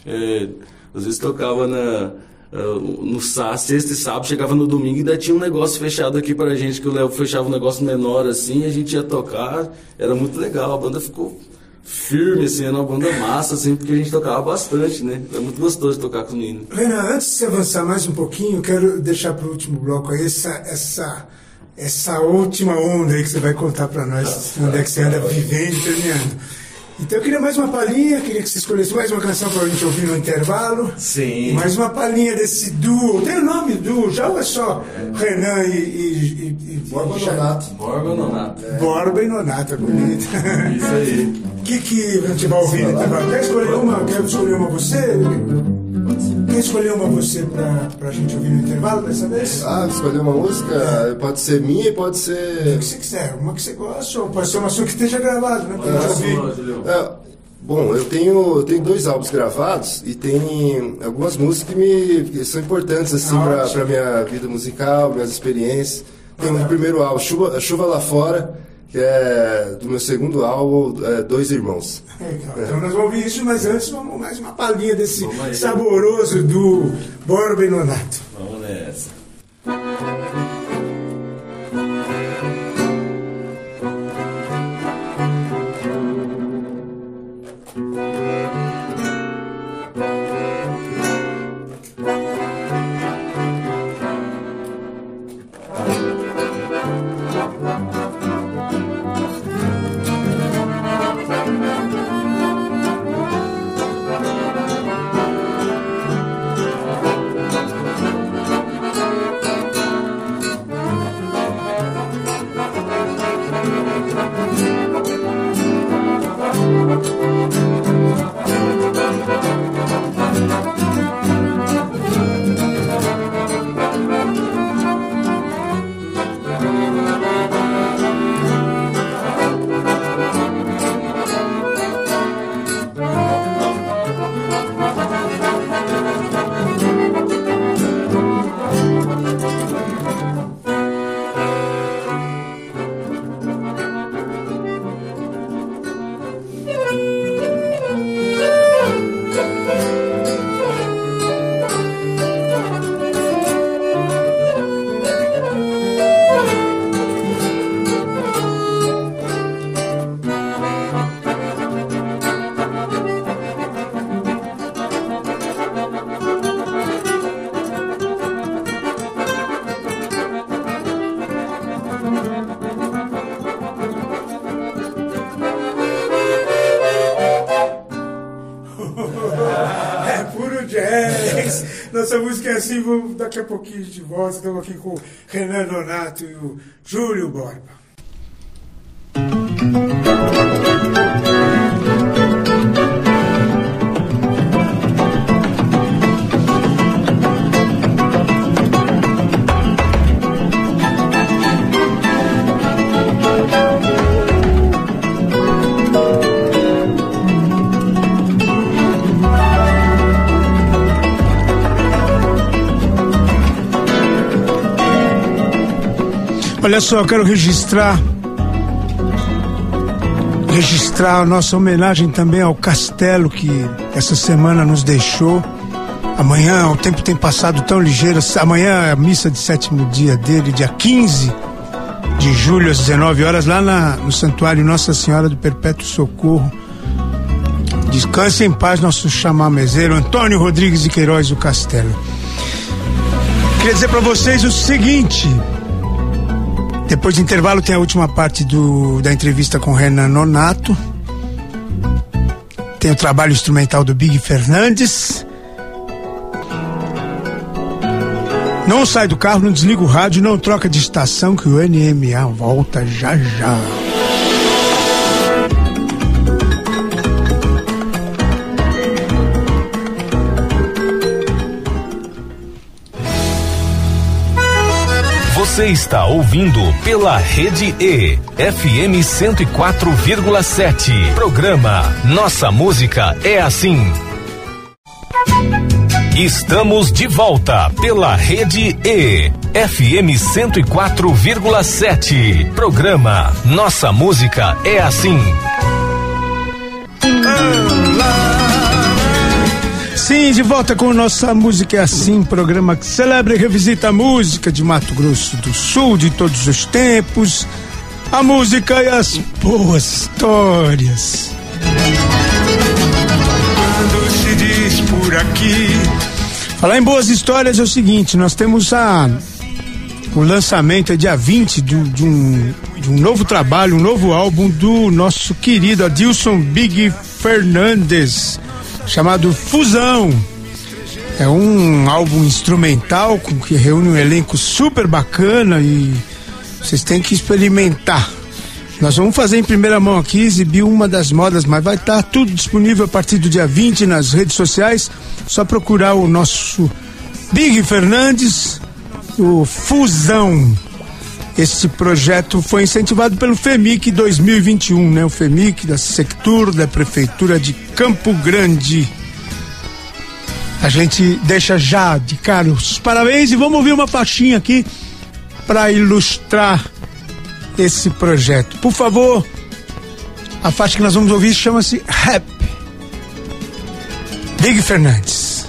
é, às vezes tocava na. ah, No sá- sexta e sábado, chegava no domingo e ainda tinha um negócio fechado aqui pra gente, que o Léo fechava um negócio menor assim, e a gente ia tocar, era muito legal, a banda ficou firme, assim, era uma banda massa, assim, porque a gente tocava bastante, né? Era muito gostoso tocar com os meninos. Renan, antes de você avançar mais um pouquinho, eu quero deixar para o último bloco aí essa, essa, essa última onda aí que você vai contar para nós, onde é que você anda vivendo e. Então eu queria mais uma palhinha, queria que você escolhesse mais uma canção para a gente ouvir no intervalo. Sim. Mais uma palhinha desse duo. Tem o nome duo, já ou é só Renan e. e, e, e Borba já- Nonato. Borba Nonato. Borba e Nonato, é bonito. Isso aí. O que, que a gente vai ouvir no intervalo? Quer escolher uma? Quer escolher uma você? Quer escolher uma você pra, pra gente ouvir no intervalo dessa vez? Ah, escolher uma música? Pode ser minha e pode O ser. que você quiser, uma que você gosta, ou pode ser uma sua que esteja gravada, né? Pra gente ouvir. É, bom, eu tenho, eu tenho dois álbuns gravados e tem algumas músicas que, me, que são importantes assim Ah, para ótimo. minha vida musical, minhas experiências. Tem o primeiro álbum, Chuva, Chuva Lá Fora, que é do meu segundo álbum, é, Dois Irmãos. Legal. Então nós vamos ouvir isso, mas antes vamos mais uma palhinha desse aí. saboroso do Borba e Nonato. Vamos nessa. Nossa música é assim, vamos daqui a pouquinho de volta. Estamos aqui com o Renan Donato e o Júlio Borba. Olha só, quero registrar registrar a nossa homenagem também ao Castelo que essa semana nos deixou. Amanhã, o tempo tem passado tão ligeiro. Amanhã é a missa de sétimo dia dele, dia 15 de julho, às 19 horas, lá na, no Santuário Nossa Senhora do Perpétuo Socorro. Descanse em paz, nosso chamamezeiro Antônio Rodrigues de Queiroz do Castelo. Queria dizer para vocês o seguinte: depois do intervalo tem a última parte do, da entrevista com Renan Nonato. Tem o trabalho instrumental do Big Fernandes. Não sai do carro, não desliga o rádio, não troca de estação que o NMA volta já já. Você está ouvindo pela Rede E, FM 104,7. Programa Nossa Música é Assim. Estamos de volta pela Rede E, FM 104,7. Programa Nossa Música é Assim. Sim, de volta com nossa música é assim, programa que celebra e revisita a música de Mato Grosso do Sul de todos os tempos, a música e as boas histórias. Quando se diz por aqui. Falar em boas histórias é o seguinte, nós temos a o lançamento é dia 20 do, de, um, de um novo trabalho, um novo álbum do nosso querido Adilson Big Fernandes chamado Fusão. É um álbum instrumental com que reúne um elenco super bacana e vocês têm que experimentar. Nós vamos fazer em primeira mão aqui, exibir uma das modas, mas vai estar tudo disponível a partir do dia 20 nas redes sociais. Só procurar o nosso Big Fernandes, o Fusão. Este projeto foi incentivado pelo FEMIC 2021, né? O FEMIC da Sectur da Prefeitura de Campo Grande. A gente deixa já de cara os parabéns e vamos ouvir uma faixinha aqui para ilustrar esse projeto. Por favor, a faixa que nós vamos ouvir chama-se Rap. Big Fernandes.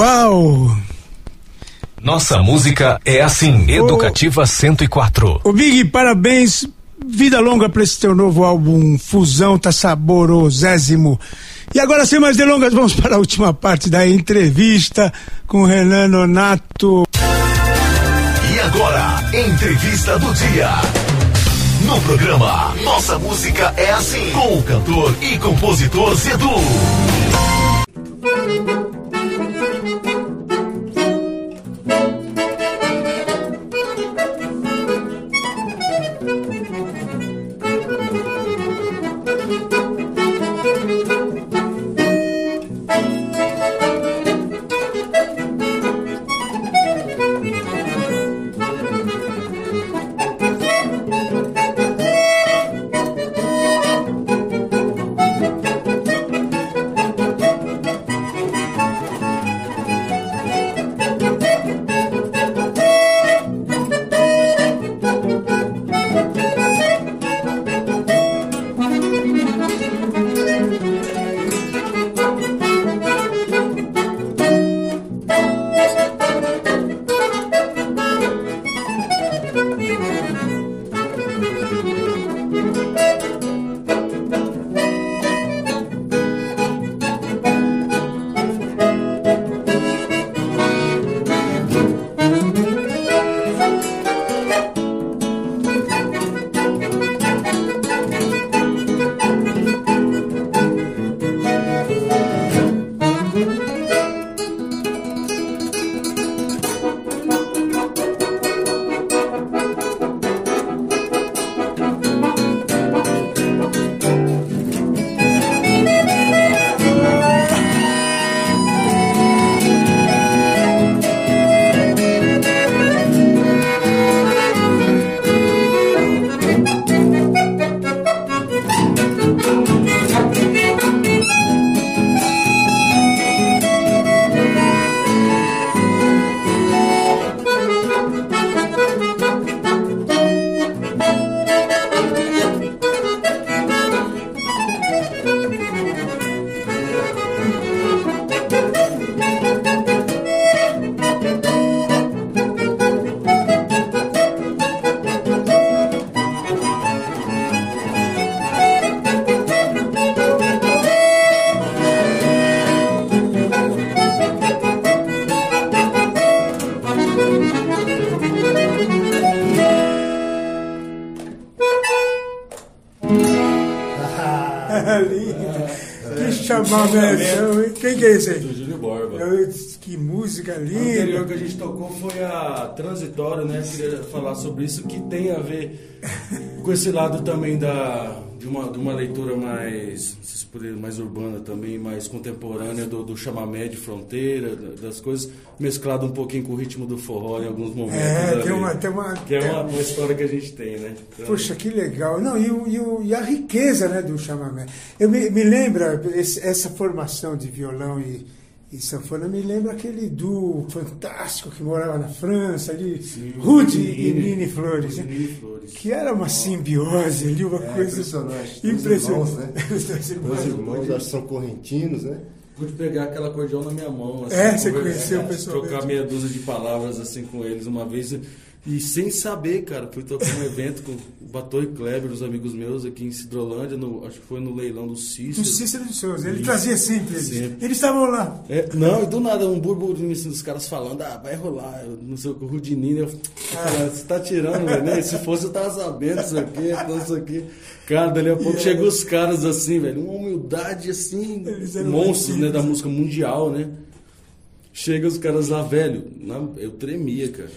Uau! Nossa música é assim, Educativa 104. Ô Big, parabéns. Vida longa pra esse teu novo álbum Fusão, tá saborosésimo. E agora, sem mais delongas, vamos para a última parte da entrevista com o Renan Nonato. E agora, entrevista do dia. No programa Nossa Música é Assim, com o cantor e compositor Zedu. Tocou foi a Transitório, né? Queria falar sobre isso, que tem a ver com esse lado também da, de, uma, de uma leitura mais, se puder, mais urbana também, mais contemporânea do, do chamamé de fronteira, da- das coisas, mesclado um pouquinho com o ritmo do forró em alguns momentos. É, ali. tem uma- tem uma- que é uma, uma história que a gente tem, né? Então, Poxa, que legal. Não, e, o- e o- e a riqueza né, do chamamé. Eu me, me lembra, esse- essa formação de violão e, e sanfona, me lembra aquele duo fantástico que morava na França, ali, Rude e Nini. Nini Flores. né? Flores. Que era uma simbiose ali, uma É, coisa impressionante. Impressionante. irmãos, né? Os dois irmãos. Dois irmãos, acho que são correntinos, né? Pude pegar aquela acordeão na minha mão. Assim, É, você conheceu pessoalmente. Trocar meia dúzia de palavras assim com eles uma vez. E sem saber, cara, fui tocar um evento com o Bator e Kleber, os amigos meus aqui em Cidrolândia, no, acho que foi no leilão do Cícero. Do Cícero de Souza. Ele Isso. trazia sempre eles. Sempre. Eles estavam lá. É, não, e do nada, um burburinho assim, dos caras falando, ah, vai rolar, eu não sei o que, o Rudinini, eu falei, você tá tirando, velho, né? Se fosse eu tava sabendo isso aqui, isso aqui. Cara, dali a pouco chegam os caras assim, velho, uma humildade assim, monstros, né, da música mundial, né? Chega os caras lá, velho, na- eu tremia, cara.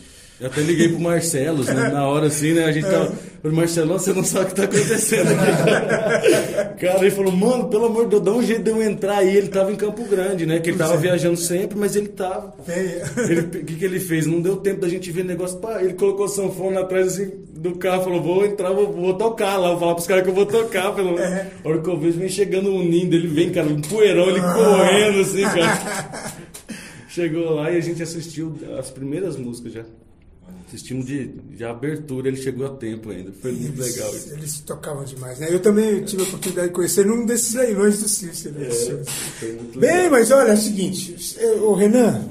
Eu até liguei pro Marcelo, né, na hora assim, né? A gente tava. Falei, Marcelão, você não sabe o que tá acontecendo aqui. Cara, ele falou, mano, pelo amor de Deus, dá um jeito de eu entrar aí. Ele tava em Campo Grande, né? Que ele tava viajando sempre, mas ele tava. O que, que ele fez? Não deu tempo da gente ver negócio. Pá, ele colocou o sanfona atrás assim, do carro, falou: vou entrar, vou, vou tocar lá, vou falar pros caras que eu vou tocar. Pelo... A hora que eu vejo, vem chegando um ninho, ele vem, cara, um poeirão, ele correndo assim, cara. Chegou lá e a gente assistiu as primeiras músicas já. Assistimos de, de abertura, ele chegou a tempo ainda. Foi muito Eles- legal isso. Eles tocavam demais, né? Eu também tive a oportunidade de conhecer num desses leilões do Cícero. né? Foi muito Bem, legal. mas olha, é o seguinte, ô Renan,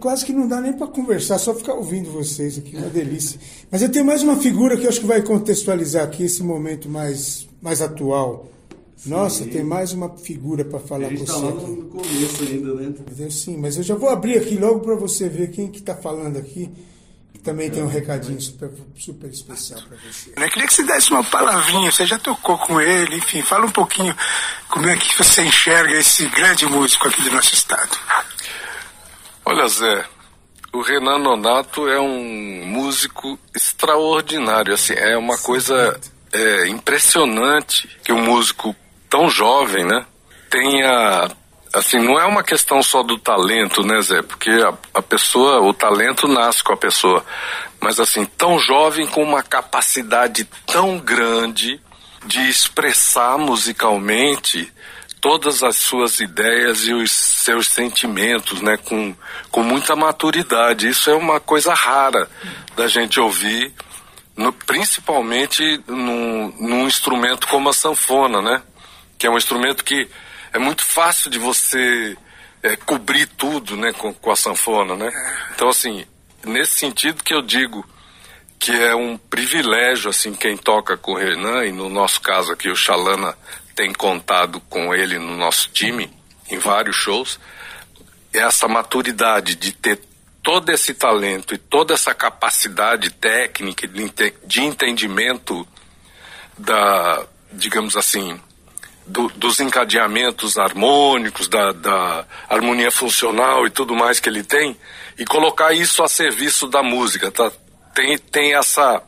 quase que não dá nem para conversar, só ficar ouvindo vocês aqui, uma delícia. Mas eu tenho mais uma figura que eu acho que vai contextualizar aqui esse momento mais, mais atual. Nossa, tem mais uma figura para falar com gente você tá lá aqui. no começo ainda, né? Sim, mas eu já vou abrir aqui logo para você ver quem que está falando aqui. Também tem um recadinho super, super especial para você. Eu queria que você desse uma palavrinha, você já tocou com ele, enfim, fala um pouquinho como é que você enxerga esse grande músico aqui do nosso estado. Olha, Zé, o Renan Nonato é um músico extraordinário, assim, é uma coisa é, impressionante que um músico tão jovem, né, tenha, assim, não é uma questão só do talento, né, Zé, porque a, a pessoa, o talento nasce com a pessoa, mas assim, tão jovem com uma capacidade tão grande de expressar musicalmente todas as suas ideias e os seus sentimentos, né, com, com muita maturidade. Isso é uma coisa rara da gente ouvir, no- principalmente num, num instrumento como a sanfona, né, que é um instrumento que é muito fácil de você é, cobrir tudo, né, com, com a sanfona, né. Então, assim, nesse sentido que eu digo que é um privilégio assim quem toca com o Renan e no nosso caso aqui o Chalana tem contado com ele no nosso time em vários shows essa maturidade de ter todo esse talento e toda essa capacidade técnica de entendimento da digamos assim do- dos encadeamentos harmônicos, da, da harmonia funcional e tudo mais que ele tem, e colocar isso a serviço da música. Tá? Tem, tem essa,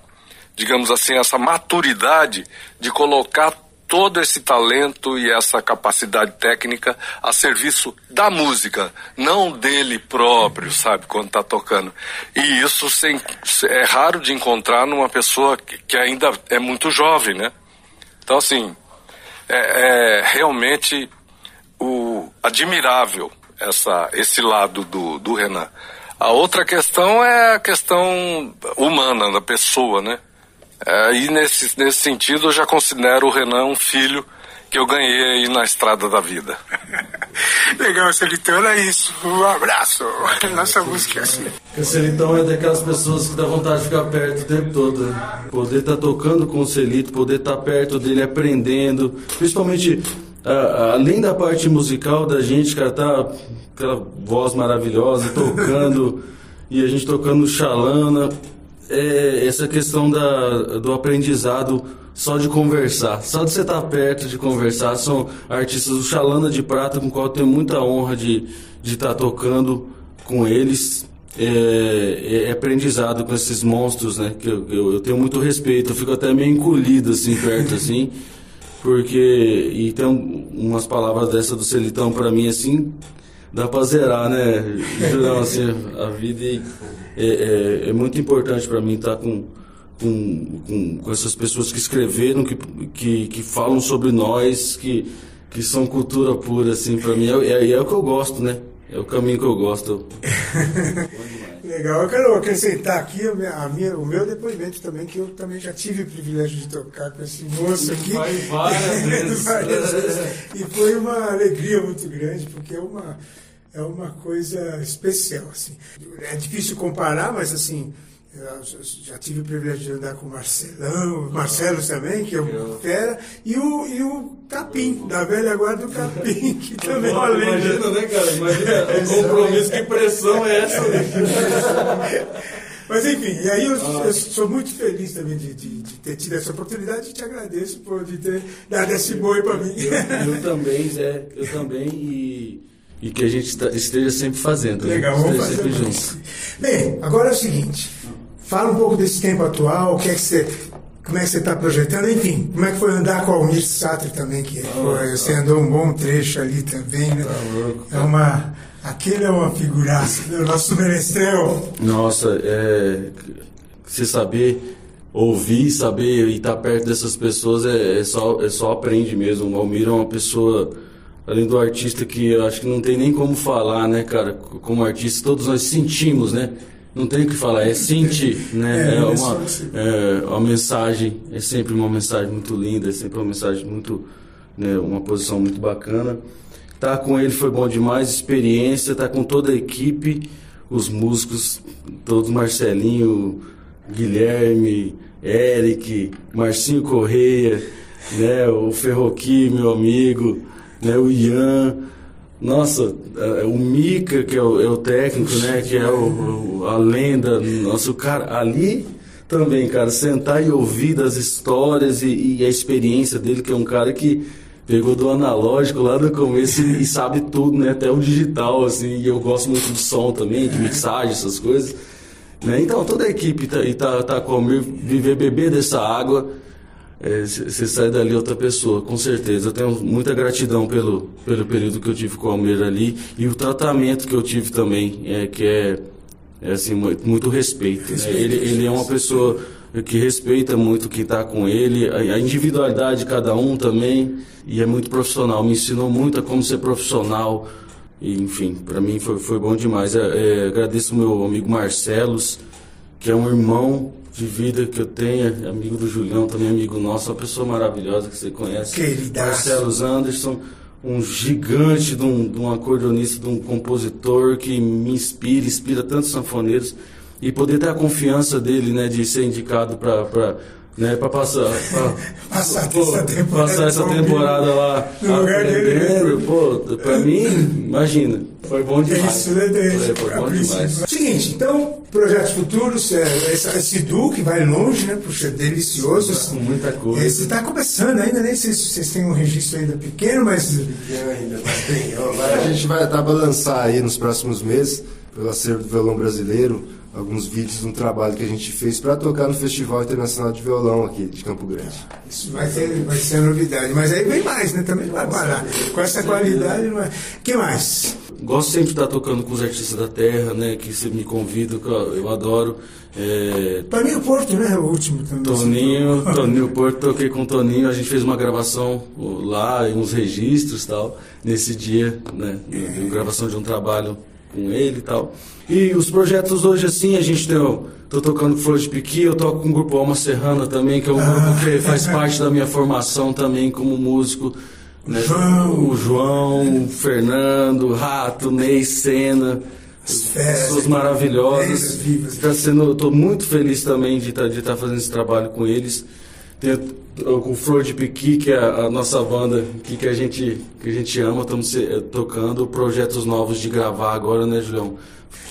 digamos assim, essa maturidade de colocar todo esse talento e essa capacidade técnica a serviço da música, não dele próprio, sabe, quando está tocando. E isso sem- é raro de encontrar numa pessoa que, ainda é muito jovem, né? Então, assim, é, é realmente o admirável essa, esse lado do, do Renan. A outra questão é a questão humana da pessoa, né? É, e nesse, nesse sentido eu já considero o Renan um filho que eu ganhei aí na estrada da vida. Legal, Celito, era isso. Um abraço. Nossa música é assim. Cancelitão é daquelas pessoas que dá vontade de ficar perto o tempo todo. Né? Poder estar tocando com o Celito, poder estar perto dele, aprendendo. Principalmente, a- além da parte musical da gente, cara, tá aquela voz maravilhosa, tocando, e a gente tocando xalana. É essa questão da, do aprendizado só de conversar, só de você estar perto de conversar. São artistas do Xalana de Prata, com o qual eu tenho muita honra de de estar tocando com eles. É, é aprendizado com esses monstros, né? Que eu, eu, eu tenho muito respeito, eu fico até meio encolhido assim, perto assim, porque. E tem um- umas palavras dessa do Celitão pra mim assim, dá pra zerar, né? Jurão, assim, a vida é, é, é muito importante pra mim estar com, com, com, com essas pessoas que escreveram, que, que, que falam sobre nós, que, que são cultura pura, assim, pra mim. É, é, é o que eu gosto, né? É o caminho que eu gosto. Legal, eu quero acrescentar aqui a minha- a minha- o meu depoimento também, que eu também já tive o privilégio de tocar com esse moço aqui. Vai várias vezes. Várias vezes. E foi uma alegria muito grande, porque é uma, é uma coisa especial. Assim. É difícil comparar, mas assim, eu já tive o privilégio de andar com o Marcelão, o Marcelo também, que é um fera, e o, e o Capim, da velha guarda do Capim, que também é uma lenda. Imagina, né, cara? Imagina o compromisso, que pressão é essa? Mas enfim, e aí eu, eu sou muito feliz também de, de- de ter tido essa oportunidade e te agradeço por de ter dado esse boi para mim. Eu, eu também, Zé, eu também e, e que a gente tá- esteja sempre fazendo. né? Legal, vamos fazer sempre mais. junto. Bem, agora é o seguinte, fala um pouco desse tempo atual, o que é que você, como é que você está projetando, enfim, como é que foi andar com o Almir Sater também, que foi, você andou um bom trecho ali também, né? É uma, aquele é uma figuraça, né? o nosso merestrel. Nossa, é, você saber ouvir, saber e estar perto dessas pessoas é, é só, é só aprende mesmo. O Almir é uma pessoa, além do artista, que eu acho que não tem nem como falar, né, cara? Como artista, todos nós sentimos, né? Não tem o que falar, é sentir, né? É, É, é uma, é uma mensagem, é sempre uma mensagem muito linda, é sempre uma mensagem muito, né, uma posição muito bacana. Tá com ele foi bom demais, experiência, tá com toda a equipe, os músicos, todos Marcelinho, Guilherme, Eric, Marcinho Correia, né, o Ferroqui, meu amigo, né, o Ian, nossa, eh, o Mika, que é o, é o técnico, né, que é o, a lenda, nosso cara, ali também, cara, sentar e ouvir das histórias e, e a experiência dele, que é um cara que pegou do analógico lá do começo e, e sabe tudo, né, até o digital, assim, e eu gosto muito de som também, de mixagem, essas coisas. Né? Então toda a equipe tá, e tá, tá comigo, viver, beber dessa água, você sai dali outra pessoa, com certeza. Eu tenho muita gratidão pelo, pelo período que eu tive com o Almeida ali e o tratamento que eu tive também, é, que é, é assim, mu- muito respeito. né? Ele, ele é uma pessoa que respeita muito quem está com ele, a, a individualidade de cada um também, e é muito profissional. Me ensinou muito a como ser profissional. E, enfim, para mim foi, foi bom demais. É, é, agradeço meu amigo Marcelos, que é um irmão de vida que eu tenho, é amigo do Julião, também amigo nosso, uma pessoa maravilhosa que você conhece. Queridaço. Marcelos Anderson, um gigante de um, de um acordeonista, de um compositor que me inspira, inspira tantos sanfoneiros. E poder ter a confiança dele, né, de ser indicado para né, para passar, pra, Passar pô, essa temporada passar essa temporada lá No lugar dele aprendendo, pô, pra mim, imagina, foi bom demais. Isso, né? Foi, foi bom demais. Seguinte, então, projetos futuros, é, essa- esse duo que vai longe, né? Puxa, é delicioso. Com muita coisa. Esse tá começando ainda, né? Vocês, vocês têm um registro ainda pequeno, mas. ainda, mas tem. Vai- A gente vai estar para lançar aí nos próximos meses, pelo acervo do violão brasileiro, alguns vídeos de um trabalho que a gente fez para tocar no Festival Internacional de Violão aqui de Campo Grande. Isso vai ser, vai ser novidade. Mas aí vem mais, né? Também não vai parar. Com essa qualidade, não vai. que mais? Gosto sempre de estar tocando com os artistas da terra, né? Que você me convida, que eu, adoro. É, Toninho Porto, né? O último também. Toninho, Toninho Porto, toquei com o Toninho, a gente fez uma gravação lá, uns registros e tal, nesse dia, né? de gravação de um trabalho com ele e tal. E os projetos hoje, assim, a gente tem. Tô tocando com Flor de Piqui, eu toco com o grupo Alma Serrana também, que é um grupo que faz parte da minha formação também como músico. Né? O João, Fernando, Rato, Ney Sena. Pessoas maravilhosas. Tá sendo, eu tô muito feliz também de estar de estar fazendo esse trabalho com eles. Tem o- com o Flor de Piqui, que é a, a nossa banda que, que, a gente, que a gente ama, estamos eh, tocando projetos novos de gravar agora, né, Julião?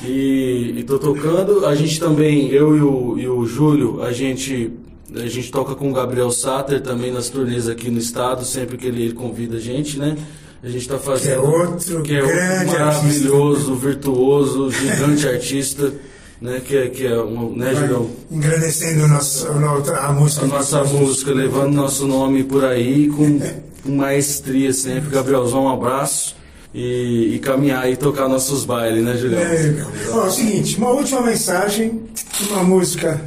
E, e tô tocando, a gente também, eu e o, e o Júlio, a gente, a gente toca com o Gabriel Satter também nas turnês aqui no estado, sempre que ele, ele convida a gente, né? A gente tá fazendo. Que é outro que é outro grande maravilhoso, virtuoso, gigante artista, né? Que é, que é um, né, Julião? engrandecendo nosso, a música. A nossa música, levando nosso nome por aí com, com maestria sempre. Gabrielzão, um abraço. E, e caminhar e tocar nossos bailes, né, Julião? É. Ó, é o seguinte, uma última mensagem, uma música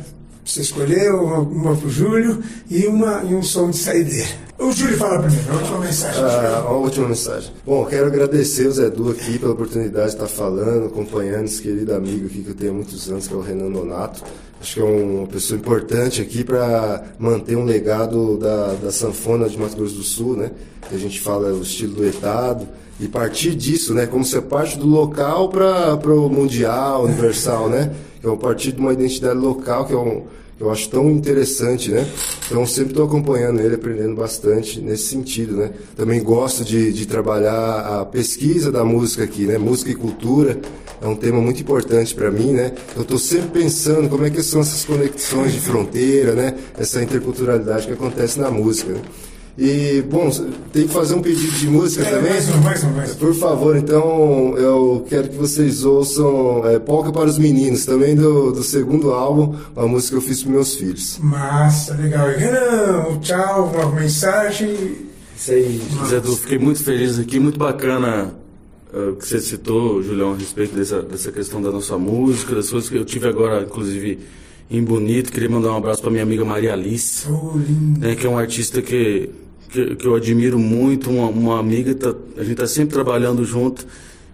você escolheu, uma, uma pro Júlio e, uma, e um som de saideira. O Júlio fala primeiro, a última mensagem. Ah, uma última mensagem. Bom, quero agradecer o Zé Du aqui pela oportunidade de estar falando, acompanhando esse querido amigo aqui que eu tenho há muitos anos, que é o Renan Nonato. Acho que é uma pessoa importante aqui para manter um legado da, da sanfona de Mato Grosso do Sul, né? Que a gente fala o estilo do etado. E partir disso, né? Como ser parte do local para o mundial, universal, né? Que é a partir de uma identidade local, que é um, eu acho tão interessante, né? Então sempre estou acompanhando ele, aprendendo bastante nesse sentido, né? Também gosto de, de trabalhar a pesquisa da música aqui, né? Música e cultura é um tema muito importante para mim, né? Eu estou sempre pensando como é que são essas conexões de fronteira, né? Essa interculturalidade que acontece na música. Né? E, bom, tem que fazer um pedido de música É, também. mais um, mais um, mais um. Por favor, então, eu quero que vocês ouçam é, Polca para os Meninos, também do, do segundo álbum, uma música que eu fiz para meus filhos. Massa, legal. Renan, um tchau, uma mensagem. Isso aí, Du, fiquei muito feliz aqui, muito bacana uh, o que você citou, Julião, a respeito dessa, dessa questão da nossa música, das coisas que eu tive agora, inclusive, em Bonito. Queria mandar um abraço para minha amiga Maria Alice, Oh, né, que é uma artista que, que, que eu admiro muito, uma, uma amiga, tá- a gente está sempre trabalhando junto.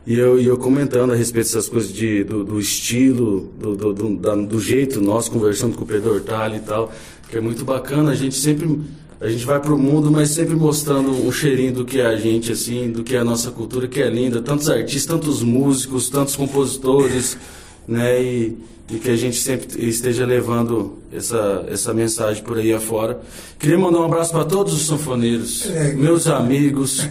E eu, e eu comentando a respeito dessas coisas de, do, do estilo, do, do, do, da- do jeito nós conversando com o Pedro Hortali e tal, que é muito bacana. A gente sempre a gente vai pro mundo, mas sempre mostrando um cheirinho do que é a gente, assim, do que é a nossa cultura, que é linda. Tantos artistas, tantos músicos, tantos compositores, né? E, e que a gente sempre esteja levando essa, essa mensagem por aí afora. Queria mandar um abraço para todos os sanfoneiros, meus amigos,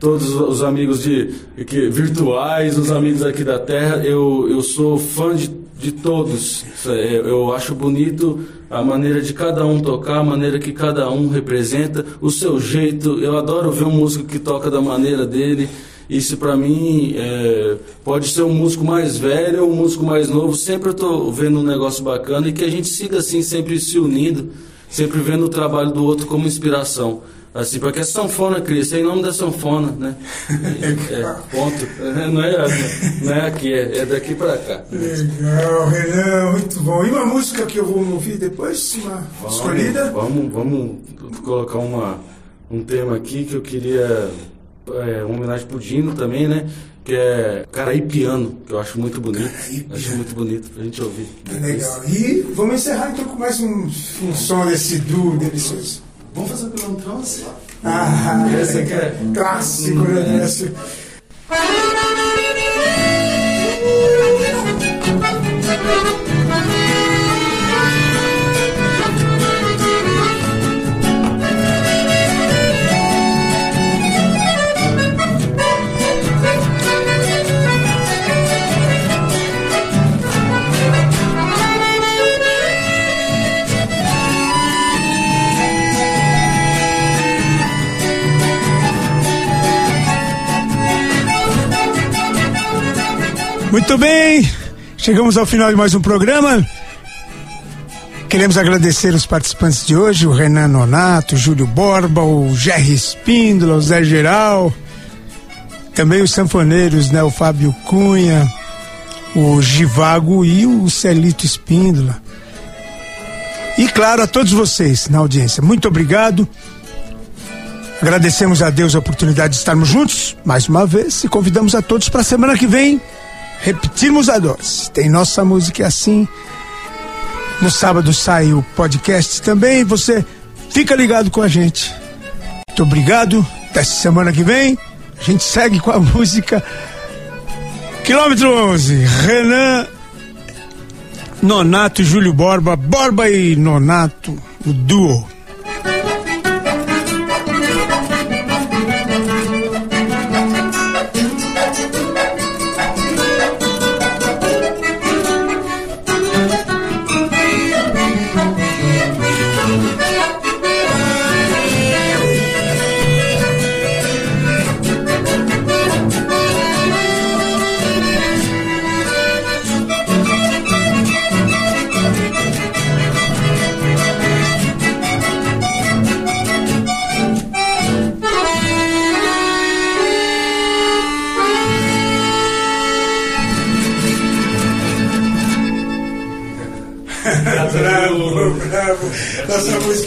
todos os amigos de, que, virtuais, os amigos aqui da terra. Eu, eu sou fã de, de todos. É, Eu acho bonito a maneira de cada um tocar, a maneira que cada um representa, o seu jeito. Eu adoro ver um músico que toca da maneira dele. Isso pra mim é, pode ser um músico mais velho ou um músico mais novo. Sempre eu tô vendo um negócio bacana e que a gente siga assim, sempre se unindo, sempre vendo o trabalho do outro como inspiração. Assim, porque a sanfona, Cris, é em nome da sanfona, né? É, ponto. Não é, não é aqui, é, é daqui pra cá. Legal, Renan, muito bom. E uma música que eu vou ouvir depois? Uma escolhida? Vamos, vamos colocar uma, um tema aqui que eu queria. É, uma homenagem pro Dino também, né? Que é Caraípiano, que eu acho muito bonito. Acho muito bonito pra gente ouvir. Que legal. E vamos encerrar então com mais um, um som desse duo delicioso. Vamos fazer pelo trance? Ah, Essa aqui é- clássico, né? Esse- Muito bem, chegamos ao final de mais um programa. Queremos agradecer os participantes de hoje, o Renan Nonato, o Júlio Borba, o Jerry Espíndola, o Zé Geral, também os sanfoneiros, né, o Fábio Cunha, o Givago e o Celito Espíndola. E claro, a todos vocês na audiência, muito obrigado. Agradecemos a Deus a oportunidade de estarmos juntos mais uma vez e convidamos a todos para a semana que vem repetirmos a dose. Tem nossa música é assim. No sábado sai o podcast também. Você fica ligado com a gente. Muito obrigado. Até semana que vem. A gente segue com a música. Quilômetro 11. Renan Nonato e Júlio Borba. Borba e Nonato, o duo.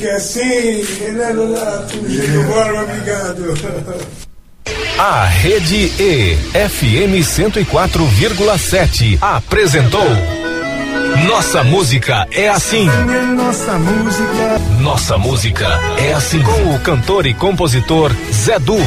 É assim. Renan Nonato, Júlio Borba, obrigado. A Rede E FM 104,7 apresentou Nossa Música é Assim. Nossa música. Nossa Música é Assim com o cantor e compositor Zé Du.